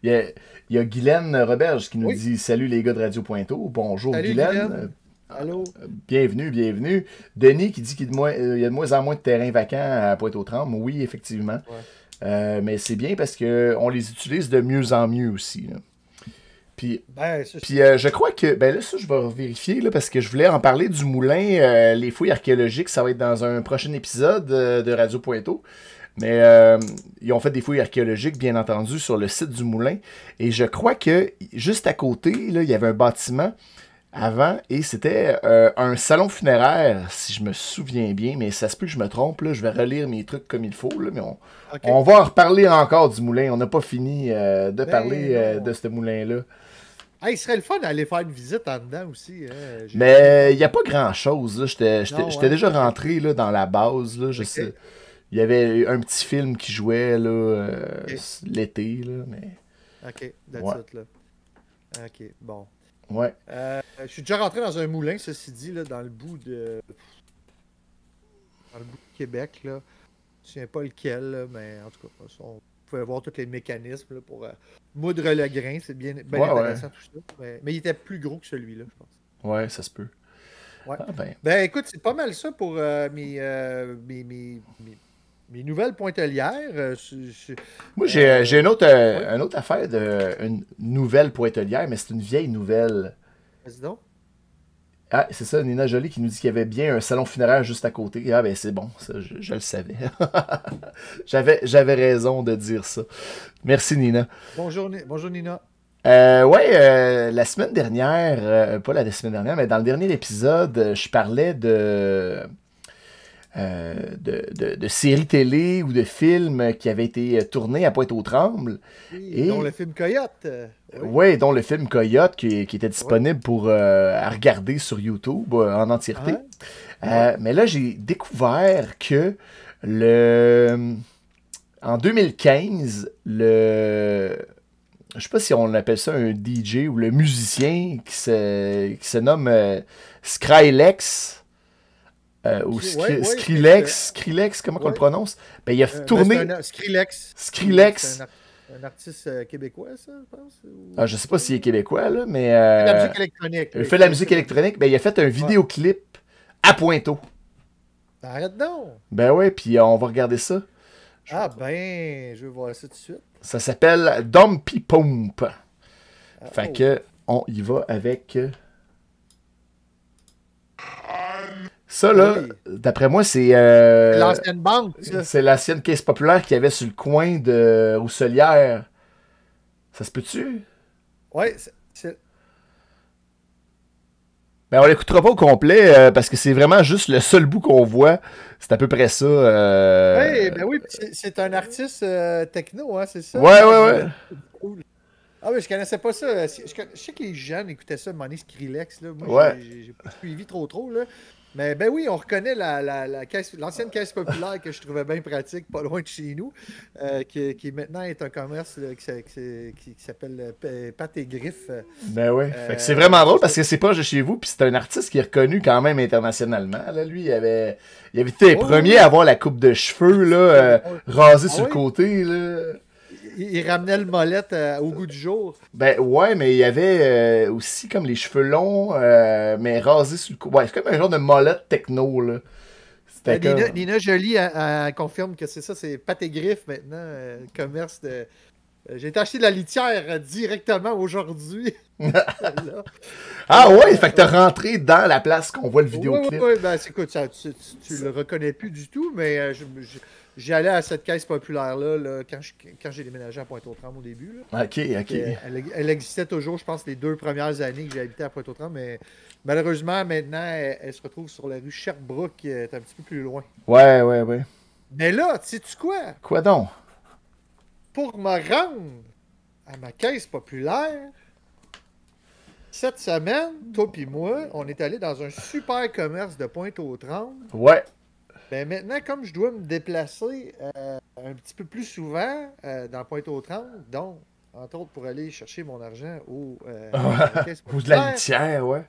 Il y a, il y a Guylaine Roberge qui nous Oui. dit Salut les gars de Radio Pointeau. Bonjour Salut, Guylaine. Guylaine. Allô? Euh, Bienvenue, bienvenue. Denis qui dit qu'il y a de moins- euh, y a de moins en moins de terrains vacants à Pointe-aux-Trembles. Oui, effectivement. Ouais. Euh, mais c'est bien parce qu'on les utilise de mieux en mieux aussi. là. Puis Ben, Puis euh, je crois que, ben là, ça, je vais vérifier, là, parce que je voulais en parler du moulin, euh, les fouilles archéologiques, ça va être dans un prochain épisode euh, de Radio Pointeau. Mais ils ont fait des fouilles archéologiques, bien entendu, sur le site du moulin. Et je crois que juste à côté, là, il y avait un bâtiment avant, et c'était un salon funéraire, si je me souviens bien, mais ça se peut que je me trompe, là, je vais relire mes trucs comme il faut, là, mais on, on va en reparler encore du moulin. On n'a pas fini de Ben parler de ce moulin-là. Hey, il serait le fun d'aller faire une visite en dedans aussi. hein. Mais il n'y a pas grand-chose. J'étais ouais. déjà rentré là, dans la base. Là, je sais. Il y avait un petit film qui jouait euh, l'été. Mais... Ok, that's Ouais. it, là. Ok, bon. Ouais. Euh, je suis déjà rentré dans un moulin, ceci dit, là, dans le bout de. Dans le bout de Québec, là. Je ne sais pas lequel, là, mais en tout cas, on pouvait voir tous les mécanismes là, pour euh, moudre le grain. C'est bien, bien Ouais, intéressant tout ça. Mais, mais il était plus gros que celui-là, je pense. Ouais, ça se peut. Ouais. Ah, ben. Ben écoute, c'est pas mal ça pour euh, mes, euh, mes, mes, mes- nouvelles pointelières. Je- je- Moi, j'ai une, autre, une autre affaire de une nouvelle pointelière, mais c'est une vieille nouvelle. Vas-y donc. Ah, c'est ça, Nina Jolie qui nous dit qu'il y avait bien un salon funéraire juste à côté. Ah, ben c'est bon, ça, je, je le savais. J'avais J'avais raison de dire ça. Merci, Nina. Bonjour, Bonjour Nina. Euh, ouais, euh, la semaine dernière, euh, pas la semaine dernière, mais dans le dernier épisode, euh, je parlais de, euh, de, de, de séries télé ou de films qui avaient été tournés à Oui, Pointe-aux-Trembles. Et- dont le film Coyote. euh, oui. Ouais, dont le film Coyote qui, qui était disponible pour euh, à regarder sur YouTube euh, en entièreté. Ouais. Euh, mais là, j'ai découvert que le en 2015, le je sais pas si on appelle ça un DJ ou le musicien qui se, qui se nomme euh, Skrillex euh, ou Skri- ouais, Skrillex, Skrillex, comment on le prononce? Ben, il a Euh, tourné ben, c'est un- Skrillex. Skrillex. Un, ar- un artiste euh, québécois, ça, je pense. ou- Ah, je sais pas s'il est québécois, là, mais. Il fait de la euh, musique électronique. Il fait de la musique électronique. Ben, il a fait un vidéoclip à Pointeau. Arrête donc. Ben ouais, puis euh, on va regarder ça. Ah ben, je vais voir ça tout de suite. Ça s'appelle Dumpy Pump. Ah, Fait oh. que on y va avec. euh, Ça là, Oui. d'après moi, c'est euh, L'ancienne banque, ça. c'est l'ancienne caisse populaire qu'il y avait sur le coin de Rousselière. Ça se peut-tu? Ouais, c'est-. Ben, on l'écoutera pas au complet euh, parce que c'est vraiment juste le seul bout qu'on voit. C'est à peu près ça. euh, Ouais, ben oui, c'est- un artiste euh, techno, hein, c'est ça? Ouais, ouais, ouais. Cool. Ah oui, je connaissais pas ça. Je, sais que les jeunes écoutaient ça, Money Skrillex. Là. Moi, Ouais. j'ai pas suivi trop trop. Là. Mais ben oui, on reconnaît la, la, la caisse, l'ancienne caisse populaire que je trouvais bien pratique, pas loin de chez nous, euh, qui, qui maintenant est un commerce là, qui, s'appelle euh, Pâte et Griffes. Ben ouais. Euh, Fait que c'est vraiment drôle parce que c'est proche de chez vous, puis c'est un artiste qui est reconnu quand même internationalement. Là, lui, il avait, il avait été Oh, premiers oui. à avoir la coupe de cheveux là, euh, rasée Ah sur le oui? côté. Là. Il, ramenait le molette euh, au goût du jour. Ben ouais, mais il y avait euh, aussi comme les cheveux longs, euh, mais rasés sur le côté. Ouais, c'est comme un genre de molette techno. Là. Euh, Nina. Nina Jolie elle- elle confirme que c'est ça, c'est Pâte et Griffes maintenant, commerce de. J'ai été acheter de la litière directement aujourd'hui. Ah ouais, fait que t'as rentré dans la place qu'on voit le vidéoclip. oui, oui, ben, écoute, ça, tu, tu- tu le reconnais plus du tout, mais je- je- j'y allais à cette caisse populaire-là là, quand je- quand j'ai déménagé à Pointe-aux-Trembles au début. Là. Ok, ok. Elle, elle existait toujours, je pense, les deux premières années que j'ai habité à Pointe-aux-Trembles, mais malheureusement, maintenant, elle, elle se retrouve sur la rue Sherbrooke, qui est un petit peu plus loin. Ouais, ouais, ouais. Mais là, sais-tu quoi? Quoi donc? Pour me rendre à ma caisse populaire, cette semaine, toi et moi, on est allé dans un super commerce de Pointe-aux-Trembles. Ouais. Ben maintenant, comme je dois me déplacer euh, un petit peu plus souvent euh, dans Pointe-aux-Trembles, donc entre autres pour aller chercher mon argent au. Euh, ou de la litière, ouais.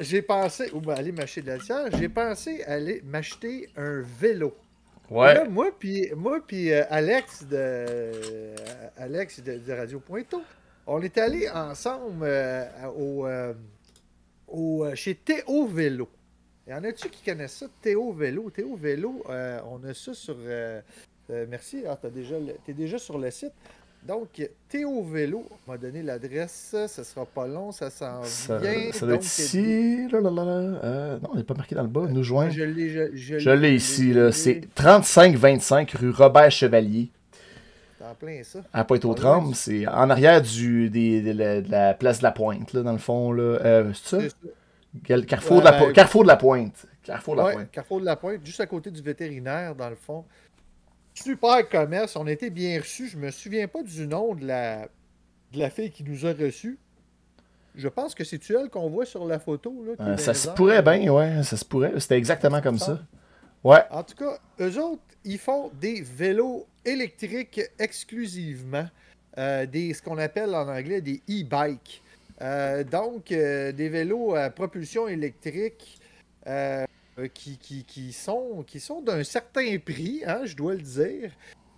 J'ai pensé, ou ben, aller m'acheter de la litière, j'ai pensé aller m'acheter un vélo. Ouais. moi puis moi puis Alex de Alex de, Radio Pointo, on est allé ensemble au, au, chez Théo Vélo. Y en a-tu qui connaissent ça, Théo Vélo? Théo Vélo, on a ça sur. merci, ah, tu déjà, sur le site. Donc, Théo Vélo m'a donné l'adresse. Ça sera pas long, ça s'en vient. Ça doit être ici. Là, là, là, euh, non, il n'est pas marqué dans le bas. Nous joindre. Je l'ai, je, je l'ai ici. Là. C'est 3525 rue Robert Chevalier. C'est en plein ça. À Pointe-aux-Trembles. C'est en arrière du, des, de, la, place de la Pointe, là, dans le fond. Là. Euh, c'est ça? Carrefour, de la, ben, Carrefour de la Pointe. Carrefour de la Pointe. Carrefour de la Pointe, juste à côté du vétérinaire, dans le fond. Super commerce, on a été bien reçus. Je me souviens pas du nom de la, de la fille qui nous a reçus. Je pense que c'est elle qu'on voit sur la photo. Là, euh, ça se pourrait bien, ouais, ça se pourrait. C'était exactement comme ça. Ouais. En tout cas, eux autres, ils font des vélos électriques exclusivement. Euh, des, ce qu'on appelle en anglais des e-bikes. Euh, donc, des vélos à propulsion électrique euh, qui, qui, sont, qui sont d'un certain prix, hein, je dois le dire.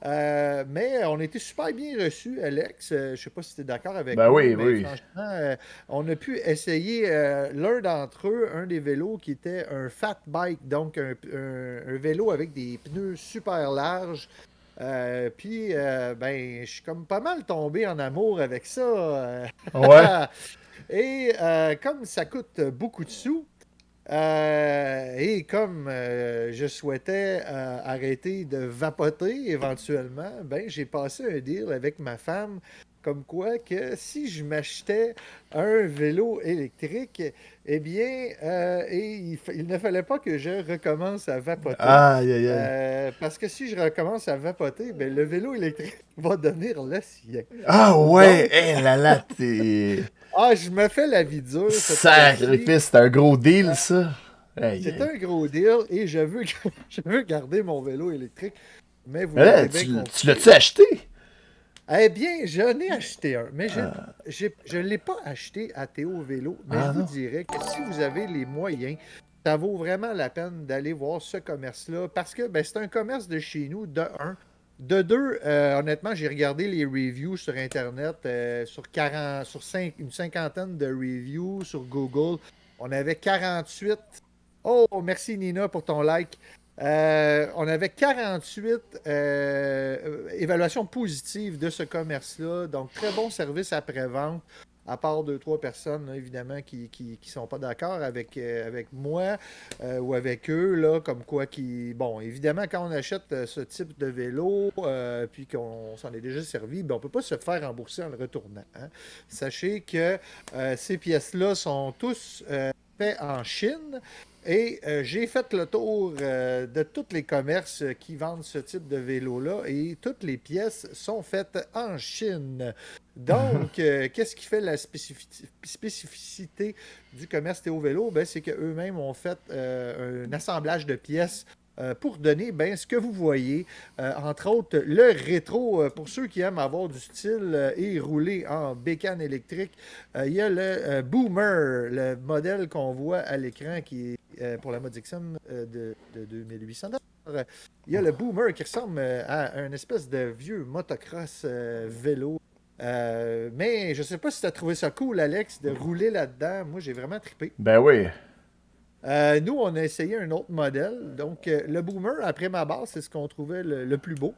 Euh, mais on était super bien reçus, Alex. Euh, je ne sais pas si tu es d'accord avec ben Oui, oui. Franchement, on a pu essayer l'un d'entre eux, un des vélos qui était un fat bike, donc un, vélo avec des pneus super larges. Puis, ben, je suis comme pas mal tombé en amour avec ça. Ouais. Et comme ça coûte beaucoup de sous, euh, et comme euh, je souhaitais euh, arrêter de vapoter éventuellement, ben j'ai passé un deal avec ma femme comme quoi que si je m'achetais un vélo électrique, eh bien, et il, ne fallait pas que je recommence à vapoter. parce que si je recommence à vapoter, ben, le vélo électrique va devenir le sien. Ah ouais, hé là là, t'es... Ah, je me fais la vie dure. Sacrifice, c'est un gros deal, ça. c'est un gros deal et je veux, je veux garder mon vélo électrique. Mais vous tu, l'as-tu acheté? Eh bien, j'en ai acheté un, mais je ne l'ai pas acheté à Théo Vélo. Mais ah, je vous dirais que si vous avez les moyens, ça vaut vraiment la peine d'aller voir ce commerce-là parce que ben, c'est un commerce de chez nous, de un. De deux, euh, honnêtement, j'ai regardé les reviews sur Internet, euh, sur, 40, sur une cinquantaine de reviews sur Google. On avait 48. Oh, merci Nina pour ton like. Euh, on avait 48 évaluations positives de ce commerce-là. Donc, très bon service après-vente à part deux, trois personnes, évidemment, qui ne sont pas d'accord avec, euh, moi euh, ou avec eux, là, comme quoi qui. Bon, évidemment, quand on achète euh, ce type de vélo, puis qu'on s'en est déjà servi, ben, on ne peut pas se faire rembourser en le retournant. Hein. Sachez que ces pièces-là sont tous faites en Chine. Et j'ai fait le tour de tous les commerces qui vendent ce type de vélo-là et toutes les pièces sont faites en Chine. Donc, euh, qu'est-ce qui fait la spécificité du commerce Théo Vélo? Ben, c'est qu'eux-mêmes ont fait euh, un assemblage de pièces euh, pour donner ben, ce que vous voyez. entre autres, le rétro, pour ceux qui aiment avoir du style et rouler en bécane électrique, il y a le Boomer, le modèle qu'on voit à l'écran qui est pour la mode de, de 2800 Il y a le Boomer qui ressemble à un espèce de vieux motocross vélo euh, mais je sais pas si tu as trouvé ça cool, Alex, de rouler là-dedans. Moi, j'ai vraiment trippé. Ben oui. Euh, nous, on a essayé un autre modèle. Donc, euh, le Boomer, après ma base, c'est ce qu'on trouvait le, plus beau.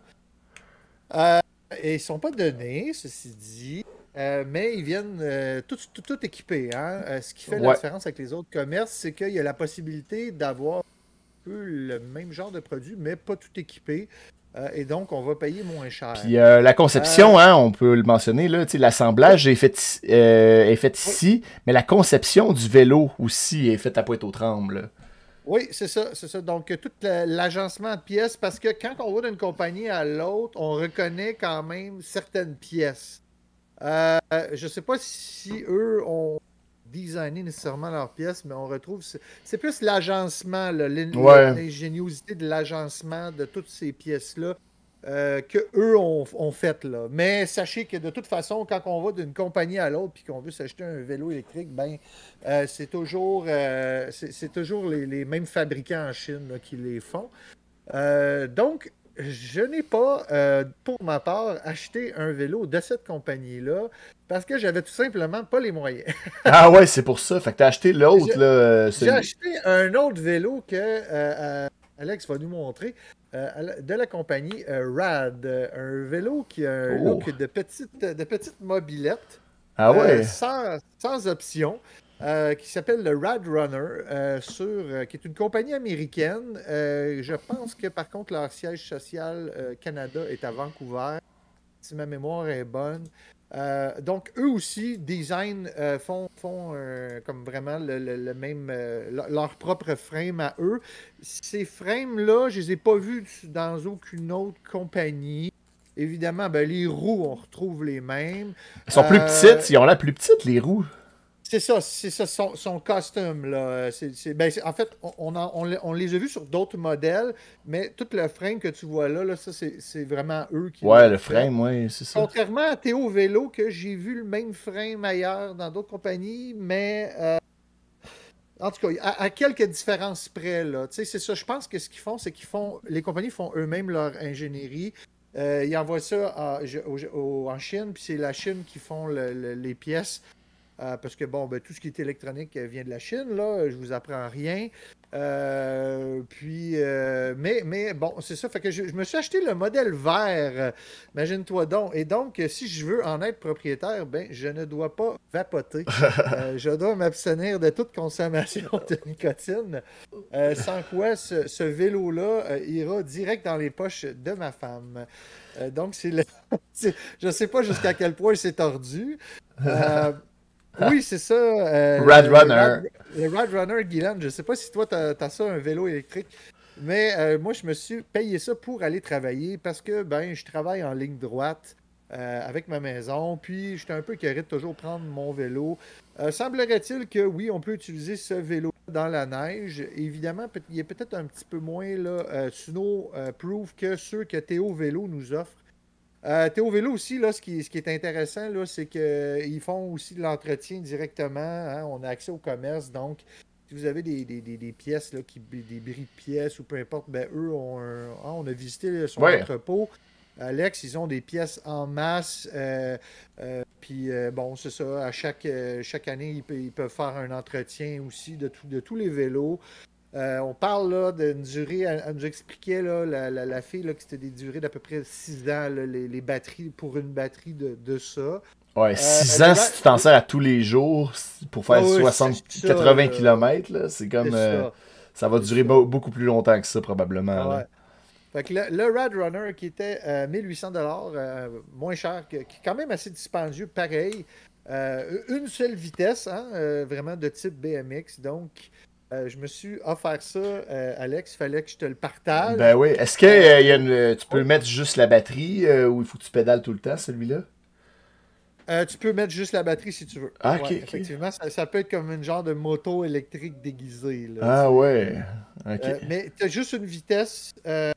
et ils sont pas donnés, ceci dit. mais ils viennent tout, tout, équipés. Hein. ce qui fait la différence avec les autres commerces, c'est qu'il y a la possibilité d'avoir le même genre de produit, mais pas tout équipé. Euh, et donc, on va payer moins cher. Puis euh, la conception, euh, hein, on peut le mentionner, l'assemblage est fait, est fait ici, mais la conception du vélo aussi est faite à Pointe-aux-Trembles. Oui, c'est ça, c'est ça. Donc, tout l'agencement de pièces, parce que quand on va d'une compagnie à l'autre, on reconnaît quand même certaines pièces. je ne sais pas si eux ont designer nécessairement leurs pièces, mais on retrouve. C'est plus l'agencement, l'ingéniosité de l'agencement de toutes ces pièces-là euh, que eux ont, ont fait. Là. Mais sachez que de toute façon, quand on va d'une compagnie à l'autre puis qu'on veut s'acheter un vélo électrique, ben c'est toujours, c'est toujours les, mêmes fabricants en Chine qui les font. donc, je n'ai pas, euh, pour ma part, acheté un vélo de cette compagnie-là parce que j'avais tout simplement pas les moyens. ah ouais, c'est pour ça. Fait que t'as acheté l'autre. là. J'ai acheté un autre vélo que euh, euh, Alex va nous montrer de la compagnie RAD. Un vélo qui a un oh. look de petite, de petite mobilette. Ah ouais? sans, sans option. Euh, qui s'appelle le Rad Runner, euh, sur, euh, qui est une compagnie américaine. je pense que par contre leur siège social Canada est à Vancouver, si ma mémoire est bonne. donc eux aussi design font, font comme vraiment le, même leur propre frame à eux. Ces frames là, je les ai pas vus dans aucune autre compagnie. Évidemment, ben, les roues, on retrouve les mêmes. Elles sont plus petites, ils ont la plus petite les roues. C'est ça, c'est ça, son, son costume. Là. Ben, en fait, on, on, les a vus sur d'autres modèles, mais tout le frame que tu vois là, là ça, c'est vraiment eux qui. Ouais, le frame, oui, c'est ça. Contrairement à Théo Vélo, que j'ai vu le même frame ailleurs dans d'autres compagnies, mais. Euh, en tout cas, à, quelques différences près, là. c'est ça. Je pense que ce qu'ils font, c'est qu'ils font. Les compagnies font eux-mêmes leur ingénierie. Euh, ils envoient ça en Chine, puis c'est la Chine qui font les pièces. Euh, parce que bon, ben, tout ce qui est électronique vient de la Chine, là, je vous apprends rien. Euh, puis, euh, mais, mais bon, c'est ça. Fait que je, me suis acheté le modèle vert, imagine-toi donc. Et donc, si je veux en être propriétaire, ben, je ne dois pas vapoter. je dois m'abstenir de toute consommation de nicotine. sans quoi, ce, vélo-là ira direct dans les poches de ma femme. donc, c'est le... je ne sais pas jusqu'à quel point c'est tordu. Oui, c'est ça. Euh, Rad Runner. Le Rad, Runner, Guylaine. Je sais pas si toi, tu as, ça, un vélo électrique. Mais euh, moi, je me suis payé ça pour aller travailler parce que ben, je travaille en ligne droite euh, avec ma maison. Puis, j'étais un peu carré de toujours prendre mon vélo. Semblerait-il que oui, on peut utiliser ce vélo dans la neige. Évidemment, il est peut-être un petit peu moins là, snow-proof que ceux que Théo Vélo nous offre. Euh, Théo Vélo aussi, là, ce, qui, ce qui est intéressant, c'est qu'ils font aussi de l'entretien directement. Hein. on a accès au commerce. Donc, si vous avez des, pièces, là, qui, des bris de pièces ou peu importe, ben, eux, ont ah, on a visité son entrepôt. Alex, ils ont des pièces en masse. Euh, euh, puis, bon, c'est ça. À chaque, chaque année, ils, peuvent faire un entretien aussi de, de tous les vélos. Euh, on parle d'une durée, elle, nous expliquait là, la, fille que c'était des durées d'à peu près 6 ans, les, batteries pour une batterie de, ça. Ouais, 6 euh, ans si tu t'en sers à tous les jours pour faire 60, 80 km, c'est comme. Euh, ça va durer beaucoup plus longtemps que ça, probablement. Fait que le, Rad Runner qui était 1800 moins cher, qui est quand même assez dispendieux, pareil. une seule vitesse, hein, vraiment de type BMX. Donc, euh, je me suis offert ça, euh, Alex. Il fallait que je te le partage. Ben oui. Est-ce que euh, tu peux mettre juste la batterie ou il faut que tu pédales tout le temps, celui-là? tu peux mettre juste la batterie si tu veux. Ah, ok. effectivement, ça, peut être comme une genre de moto électrique déguisée. ah ouais. mais tu as juste une vitesse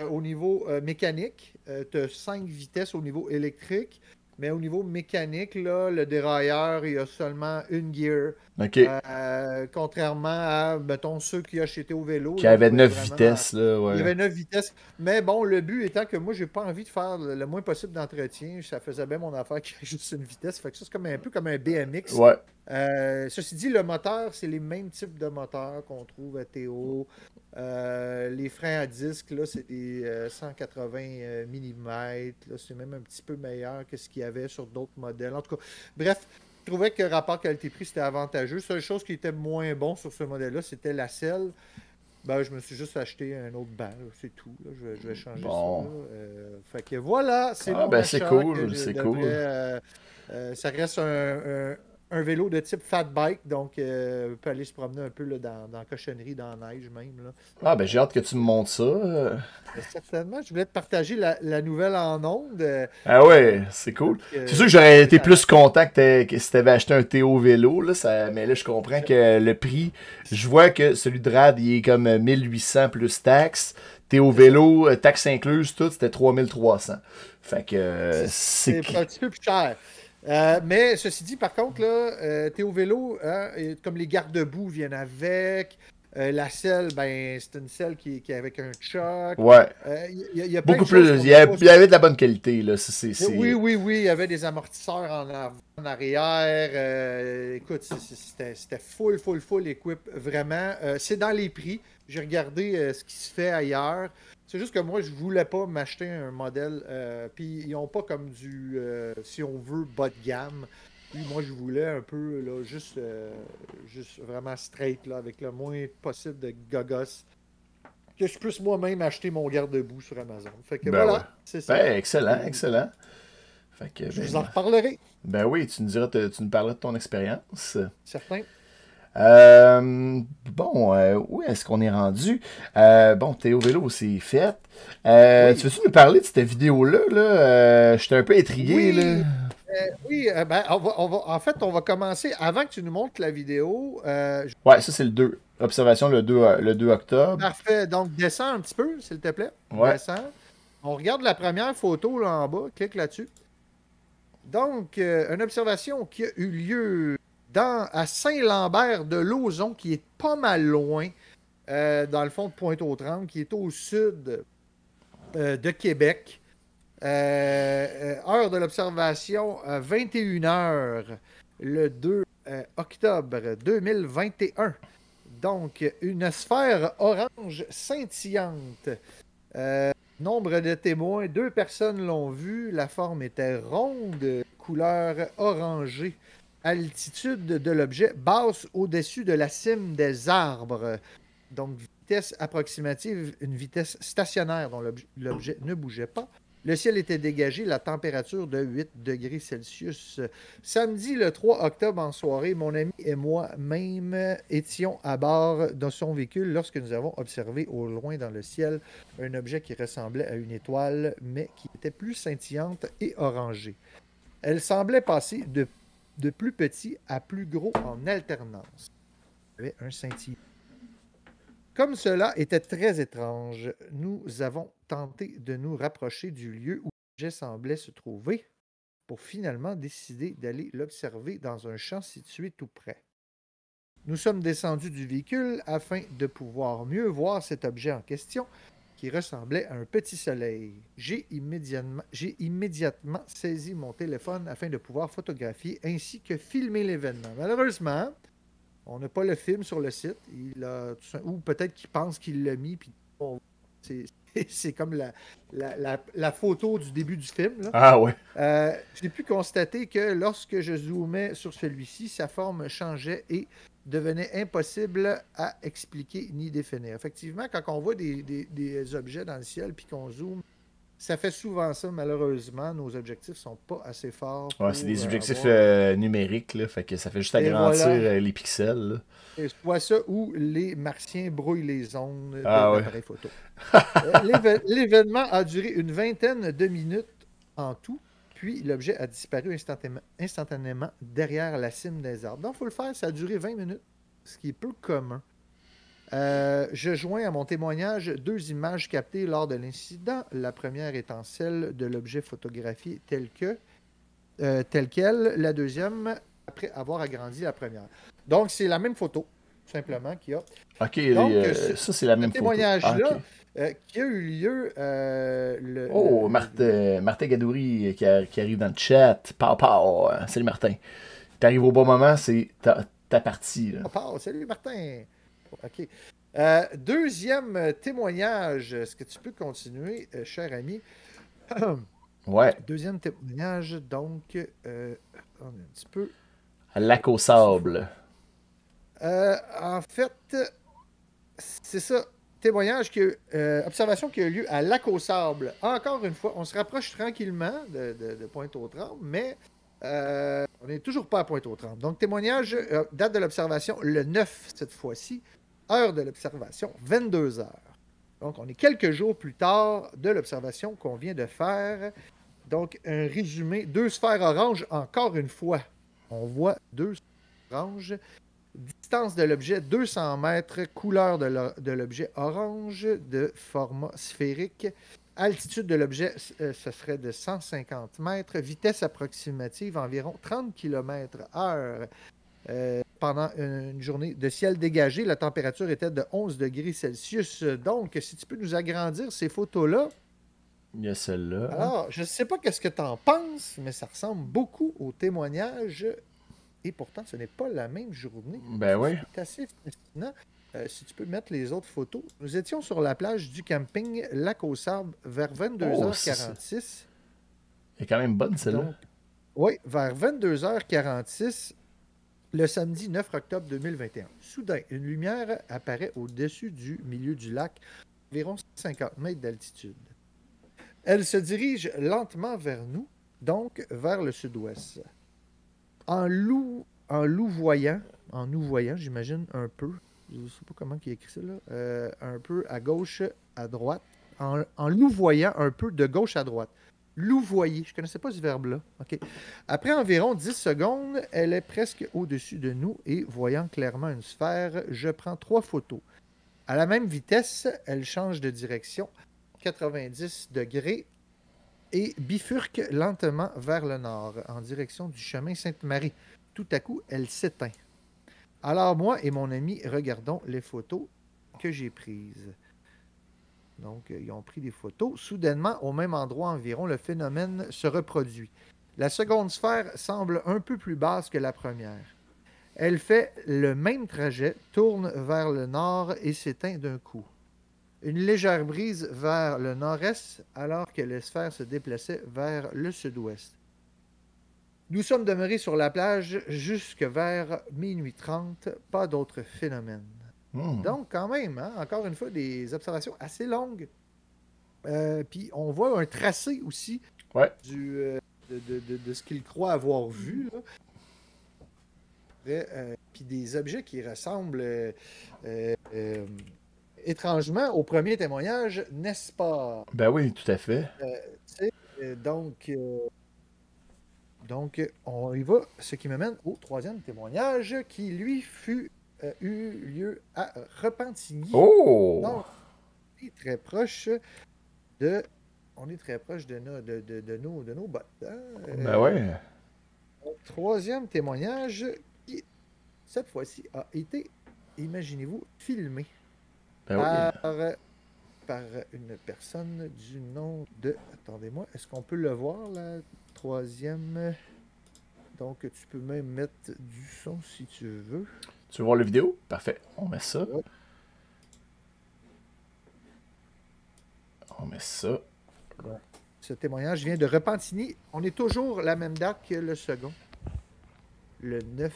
au niveau mécanique. tu as cinq vitesses au niveau électrique. Mais au niveau mécanique, là, le dérailleur, il y a seulement une gear. Euh, contrairement à, mettons, ceux qui achetaient au vélo. Qui avaient 9 vitesses. Là, ouais. Il y avait 9 vitesses. Mais bon, le but étant que moi, j'ai pas envie de faire le moins possible d'entretien. Ça faisait bien mon affaire qu'il y ait juste une vitesse. Fait que ça, c'est comme un peu comme un BMX. Ouais. Euh, ceci dit, le moteur, c'est les mêmes types de moteurs qu'on trouve à Théo. Euh, les freins à disque, là, c'est des 180 euh, mm. C'est même un petit peu meilleur que ce qu'il y avait sur d'autres modèles. En tout cas, bref, je trouvais que le rapport qualité-prix, c'était avantageux. La seule chose qui était moins bon sur ce modèle-là, c'était la selle. Ben, je me suis juste acheté un autre banc, c'est tout. Je, vais, changer ça. fait que voilà, c'est ah, ben, c'est cool, c'est cool. ça reste un, un vélo de type fat bike, donc euh, peut aller se promener un peu là, dans, dans la cochonnerie, dans la neige même. Là. Ah ben j'ai hâte que tu me montres ça. certainement. Je voulais te partager la, nouvelle en ondes. Ah ouais, c'est cool. c'est sûr que j'aurais été plus content que, si tu avais acheté un Théo vélo, là, ça, mais là, je comprends que le prix, je vois que celui de Rad, il est comme 1800 plus taxes. Théo vélo, taxes incluses, tout, c'était 3300. Fait que c'est. un petit peu plus cher. Euh, mais ceci dit, par contre, là, euh, Théo Vélo, hein, comme les garde-boue viennent avec, euh, la selle, ben, c'est une selle qui, qui est avec un choc. Ouais. Il y, a Beaucoup plus. Il y, avait de la bonne qualité. Là. Oui, oui, oui. Il y avait des amortisseurs en, arrière. écoute, c'était full, full, full équipe. Vraiment. c'est dans les prix. J'ai regardé ce qui se fait ailleurs. C'est juste que moi, je voulais pas m'acheter un modèle. Euh, puis ils ont pas comme du, euh, si on veut, bas de gamme. Puis moi, je voulais un peu, là, juste, euh, juste vraiment straight, là, avec le moins possible de gogos. Que je puisse moi-même acheter mon garde-boue sur Amazon. Fait que ben voilà, c'est ça. Ben, excellent, excellent. Fait que, je vous en reparlerai. Ben oui, tu nous diras, tu nous parleras de ton expérience. Certain. Euh, bon, euh, où est-ce qu'on est rendu? Euh, bon, Théo Vélo, c'est fait. Tu veux-tu nous parler de cette vidéo-là? Là? J'étais un peu intrigué. Oui, là. oui ben, on va, on va, en fait, on va commencer avant que tu nous montres la vidéo. Ouais, ça, c'est le 2. Observation le 2, le 2 octobre. Parfait. Donc, descends un petit peu, s'il te plaît. Ouais. Descends. On regarde la première photo là en bas. Clique là-dessus. Donc, une observation qui a eu lieu à Saint-Lambert de Lauzon, qui est pas mal loin, euh, dans le fond de Pointe-aux-Trembles, qui est au sud euh, de Québec. Euh, heure de l'observation, 21h, le 2 octobre 2021. Donc, une sphère orange scintillante. nombre de témoins, deux personnes l'ont vu. La forme était ronde, couleur orangée altitude de l'objet basse au-dessus de la cime des arbres. Donc, vitesse approximative, une vitesse stationnaire dont l'objet ne bougeait pas. Le ciel était dégagé, la température de 8 degrés Celsius. Samedi, le 3 octobre en soirée, mon ami et moi-même étions à bord de son véhicule lorsque nous avons observé au loin dans le ciel un objet qui ressemblait à une étoile, mais qui était plus scintillante et orangée. Elle semblait passer de de plus petit à plus gros en alternance. Un. Comme cela était très étrange, nous avons tenté de nous rapprocher du lieu où l'objet semblait se trouver pour finalement décider d'aller l'observer dans un champ situé tout près. Nous sommes descendus du véhicule afin de pouvoir mieux voir cet objet en question qui ressemblait à un petit soleil. J'ai immédiatement, immédiatement saisi mon téléphone afin de pouvoir photographier ainsi que filmer l'événement. Malheureusement, on n'a pas le film sur le site. Il a, ou peut-être qu'il pense qu'il l'a mis, puis c'est comme la, la, photo du début du film. Ah ouais. Euh, J'ai pu constater que lorsque je zoomais sur celui-ci, sa forme changeait et devenait impossible à expliquer ni définir. Effectivement, quand on voit des, objets dans le ciel puis qu'on zoome, ça fait souvent ça, malheureusement. Nos objectifs sont pas assez forts. c'est des objectifs euh, numériques, là, fait que ça fait juste agrandir euh, les pixels. soit ça ou les martiens brouillent les ondes ah, de l'appareil photo. Euh, l'événement a duré une vingtaine de minutes en tout. Puis l'objet a disparu instantanément, derrière la cime des arbres. Donc, il faut le faire, ça a duré 20 minutes, ce qui est peu commun. Euh, je joins à mon témoignage deux images captées lors de l'incident. La première étant celle de l'objet photographié tel que, euh, tel quel. La deuxième, après avoir agrandi la première. Donc, c'est la même photo, simplement, qu'il y a. OK, euh, ça, c'est la même photo. ah, euh, qui a eu lieu euh, le. Oh, Martin, Martin Gadouri qui, arrive dans le chat. Pow, pow. Salut Martin. T'arrives au bon moment, c'est ta, ta, partie. Salut Martin. OK. Euh, deuxième témoignage. Est-ce que tu peux continuer, cher ami? ouais. Deuxième témoignage, donc, on un petit peu. Lac au sable. en fait, c'est ça témoignage, que, euh, observation qui a eu lieu à Lac au Sable. Encore une fois, on se rapproche tranquillement de, Pointe-aux-Trembles, mais euh, on n'est toujours pas à Pointe-aux-Trembles. Donc, témoignage, euh, date de l'observation le 9 cette fois-ci, heure de l'observation, 22 heures. Donc, on est quelques jours plus tard de l'observation qu'on vient de faire. Donc, un résumé. Deux sphères oranges, encore une fois. On voit deux sphères oranges. Distance de l'objet 200 mètres. Couleur de l'objet orange de format sphérique. Altitude de l'objet, euh, ce serait de 150 mètres. Vitesse approximative environ 30 km heure. Euh, pendant une journée de ciel dégagé, la température était de 11 degrés Celsius. Donc, si tu peux nous agrandir ces photos-là. Il y a celle-là. Alors, je ne sais pas qu'est-ce que tu en penses, mais ça ressemble beaucoup au témoignage. Et pourtant, ce n'est pas la même journée. Ben oui. C'est assez fascinant. Euh, si tu peux mettre les autres photos. Nous étions sur la plage du camping Lac aux Sables vers 22h46. Elle est quand même bonne, celle-là. Oui, vers 22h46, le samedi 9 octobre 2021. Soudain, une lumière apparaît au-dessus du milieu du lac, environ 50 mètres d'altitude. Elle se dirige lentement vers nous, donc vers le sud-ouest. En en louvoyant, en nous voyant, j'imagine un peu, je ne sais pas comment il écrit ça là, euh, un peu à gauche, à droite, en, en louvoyant un peu de gauche à droite louvoyer. Je ne connaissais pas ce verbe-là. Après environ 10 secondes, elle est presque au-dessus de nous et voyant clairement une sphère, je prends trois photos. À la même vitesse, elle change de direction, 90 degrés, et bifurque lentement vers le nord, en direction du chemin Sainte-Marie. Tout à coup, elle s'éteint. Alors moi et mon ami regardons les photos que j'ai prises. Donc, euh, ils ont pris des photos. Soudainement, au même endroit environ, le phénomène se reproduit. La seconde sphère semble un peu plus basse que la première. Elle fait le même trajet, tourne vers le nord et s'éteint d'un coup. Une légère brise vers le nord-est alors que les sphères se déplaçaient vers le sud-ouest. Nous sommes demeurés sur la plage jusque vers minuit 30, pas d'autres phénomènes. Hmm. Donc, quand même, hein, encore une fois, des observations assez longues. Euh, puis on voit un tracé aussi du, euh, de, ce qu'il croit avoir vu. Euh, puis des objets qui ressemblent étrangement au premier témoignage, n'est-ce pas? Ben oui, tout à fait. donc, donc, on y va, ce qui me mène au troisième témoignage qui, lui, fut eu lieu à Repentigny. Oh! on est très proche de. On est très proche de, nos, de, de, de nos, de nos bottes. Hein? Ben ouais. troisième témoignage qui, cette fois-ci, a été, imaginez-vous, filmé ben par, par une personne du nom de. Attendez-moi, est-ce qu'on peut le voir, la troisième? Donc, tu peux même mettre du son si tu veux. Tu veux voir la vidéo? Parfait. On met ça. On met ça. Ce témoignage vient de Repentigny. On est toujours la même date que le second. Le 9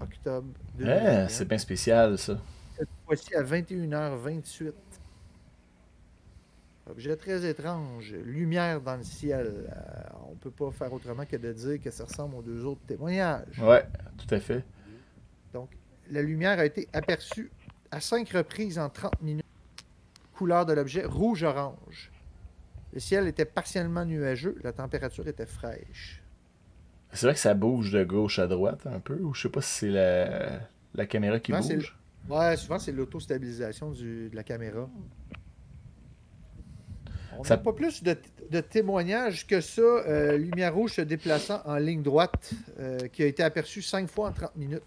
octobre. Eh, c'est bien spécial, ça. Cette fois-ci à 21h28. Objet très étrange. Lumière dans le ciel. Euh, on peut pas faire autrement que de dire que ça ressemble aux deux autres témoignages. Ouais, tout à fait. Donc, la lumière a été aperçue à cinq reprises en 30 minutes. Couleur de l'objet rouge-orange. Le ciel était partiellement nuageux, la température était fraîche. C'est vrai que ça bouge de gauche à droite un peu, ou je sais pas si c'est la, la caméra qui bouge. Ouais, souvent c'est l'autostabilisation de la caméra. On n'a pas plus de, témoignages que ça. Euh, lumière rouge se déplaçant en ligne droite, euh, qui a été aperçue cinq fois en 30 minutes.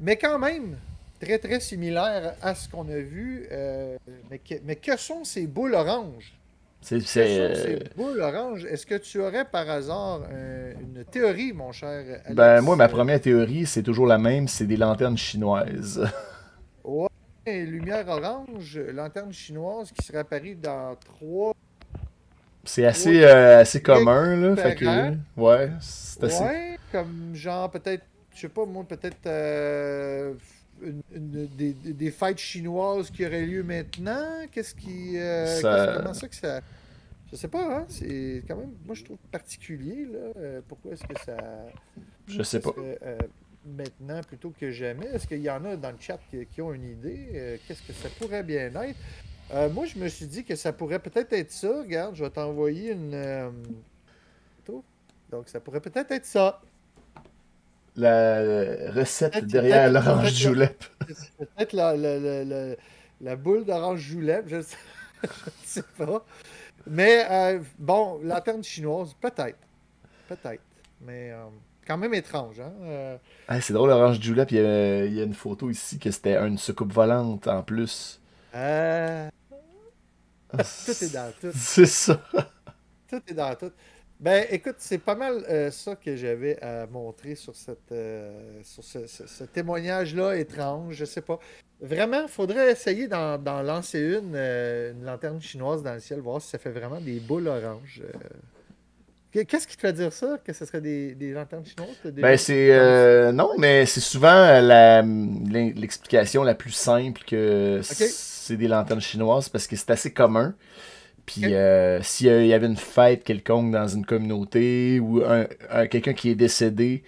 Mais quand même, très très similaire à ce qu'on a vu. Euh, mais, que, mais, que, sont ces boules oranges? C'est, ces boules oranges? Est-ce que tu aurais par hasard une théorie, mon cher Alex? Ben, moi, ma première théorie, c'est toujours la même c'est des lanternes chinoises. lumière orange, lanterne chinoise qui serait apparue dans trois. C'est assez, euh, assez commun, là. Fait que, ouais, c'est assez. Ouais, comme genre peut-être je sais pas, moi, peut-être euh, des, des, fêtes chinoises qui auraient lieu maintenant. Qu'est-ce qui. Euh, comment ça que ça. Je sais pas, hein? C'est quand même, moi, je trouve particulier, là. Pourquoi est-ce que ça. Je sais pas. Maintenant plutôt que jamais. Est-ce qu'il y en a dans le chat qui, ont une idée? Qu'est-ce que ça pourrait bien être? Euh, moi, je me suis dit que ça pourrait peut-être être ça. Regarde, je vais t'envoyer une euh. Donc, ça pourrait peut-être être ça. La recette derrière l'orange julep. Peut-être la, la, la, la- boule d'orange julep, je ne sais, sais pas. Mais euh, bon, lanterne chinoise, peut-être. Peut-être. Mais euh, quand même étrange, hein? Euh, Ah, c'est drôle, l'orange julep, il y, a, il y a une photo ici que c'était une soucoupe volante en plus. euh, Ah, tout est dans tout. C'est ça. Tout est dans tout. Ben, écoute, c'est pas mal euh, ça que j'avais à montrer sur, cette, euh, sur ce, ce- ce témoignage-là étrange. Je sais pas. Vraiment, il faudrait essayer d'en d'en lancer une, euh, une lanterne chinoise dans le ciel, voir si ça fait vraiment des boules oranges. Euh. Qu'est- Qu'est-ce qui te fait dire ça? Que ce serait des, des lanternes chinoises? Des- Ben, c'est. euh, non, mais c'est souvent la- l'explication la plus simple que c'est des lanternes chinoises parce que c'est assez commun. Puis Ok. euh, s'il y avait une fête quelconque dans une communauté ou un, un- quelqu'un qui est décédé,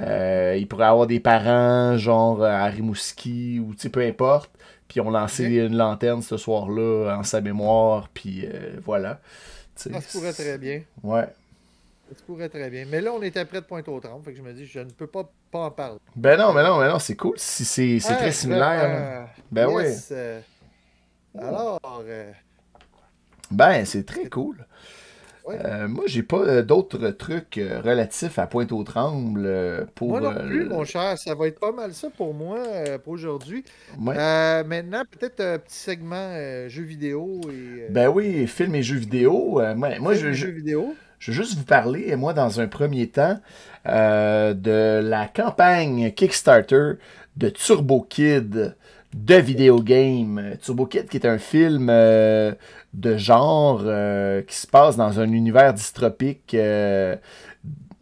euh, il pourrait avoir des parents, genre à Rimouski ou peu importe. Puis on Ok. une lanterne ce soir-là en sa mémoire. Puis euh, voilà. Ça se pourrait très bien. Ouais. Ça se pourrait très bien. Mais là, on était près de Pointe-aux-Trembles, fait que je me dis, je ne peux pas, pas en parler. Ben non, mais non, mais non, c'est cool si c'est Ah, très similaire. euh, Ben yes, euh, alors, euh, Ben, c'est très cool. Ouais. Moi, j'ai pas d'autres trucs relatifs à Pointe-aux-Trembles euh, pour. moi non plus, mon cher, ça va être pas mal ça pour moi pour aujourd'hui. Ouais. Maintenant, peut-être un petit segment jeux vidéo et. Ben oui, films et jeux vidéo. moi, je, jeux vidéo. Je veux juste vous parler, moi, dans un premier temps, euh, de la campagne Kickstarter de Turbo Kid de Video Game. Turbo Kid, qui est un film euh, de genre euh, qui se passe dans un univers dystopique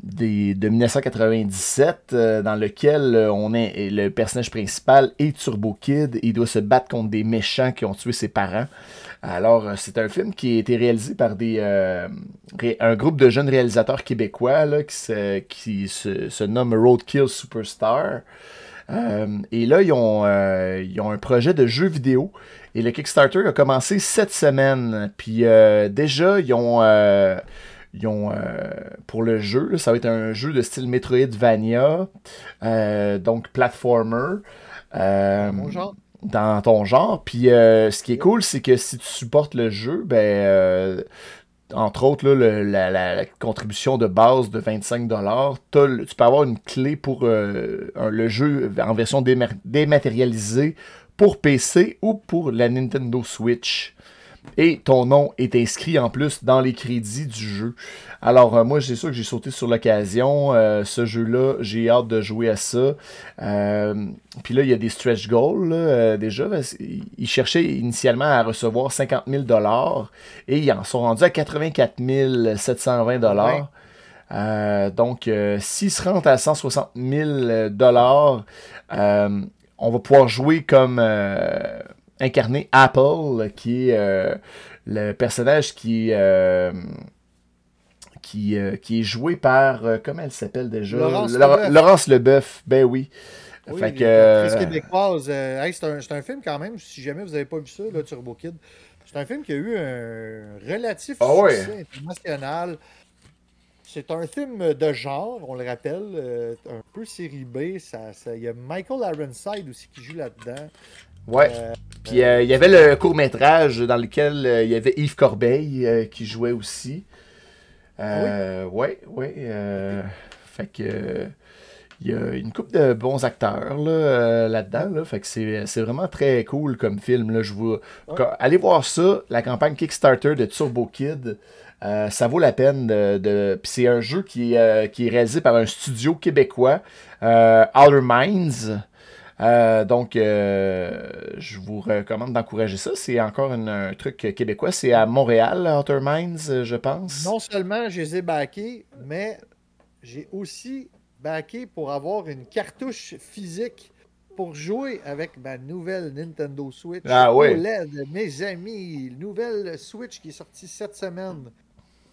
des, de 1997, euh, dans lequel on est le personnage principal est Turbo Kid. Il doit se battre contre des méchants qui ont tué ses parents. Alors, euh, c'est un film qui a été réalisé par euh, un groupe de jeunes réalisateurs québécois qui, se, qui nomme Roadkill Superstar. Euh, et là, ils ont, un projet de jeu vidéo. Et le Kickstarter a commencé cette semaine. Puis déjà, ils ont, ils ont pour le jeu, ça va être un jeu de style Metroidvania, donc platformer. Dans ton genre. Puis euh, ce qui est cool, c'est que si tu supportes le jeu, ben euh, entre autres, la, contribution de base de 25$, t'as le- tu peux avoir une clé pour euh, le jeu en version déma- dématérialisée pour PC ou pour la Nintendo Switch. Et ton nom est inscrit en plus dans les crédits du jeu. Alors, euh, moi, c'est sûr que j'ai sauté sur l'occasion. Euh, ce jeu-là, j'ai hâte de jouer à ça. Euh, Puis là, il y a des stretch goals là, déjà. Ils cherchaient initialement à recevoir 50 000 et ils en sont rendus à 84 720 Ouais. Euh, donc, s'ils se rendent à 160 000 dollars, on va pouvoir jouer comme incarner Apple, qui est euh, le personnage qui, euh, qui, euh, qui est joué par, comment elle s'appelle déjà? Laurence. Laurence Leboeuf, ben oui. Oui, fait que, l'actrice québécoise. hey, c'est un, film quand même, si jamais vous n'avez pas vu ça, là, Turbo Kid. C'est un film qui a eu un relatif Ah succès international. C'est un film de genre, on le rappelle, un peu série B. Ça, ça- il y a Michael Ironside aussi qui joue là-dedans. Ouais. Euh, Puis euh, il y avait le court-métrage dans lequel euh, il y avait Yves Corbeil euh, qui jouait aussi. Euh, ouais, ouais. fait que il y a une couple de bons acteurs là, là-dedans. Là, fait que c'est vraiment très cool comme film. Là, je vous... Allez voir ça, la campagne Kickstarter de Turbo Kid. Ça vaut la peine de. de- Puis c'est un jeu qui, est, qui est réalisé par un studio québécois, Outer Minds. Euh, donc, euh, je vous recommande d'encourager ça. C'est encore une- un truc québécois. C'est à Montréal, Outer Minds, je pense. non seulement je les ai backés, mais j'ai aussi backé pour avoir une cartouche physique pour jouer avec ma nouvelle Nintendo Switch Ah ouais. OLED, mes amis. Nouvelle Switch qui est sortie cette semaine.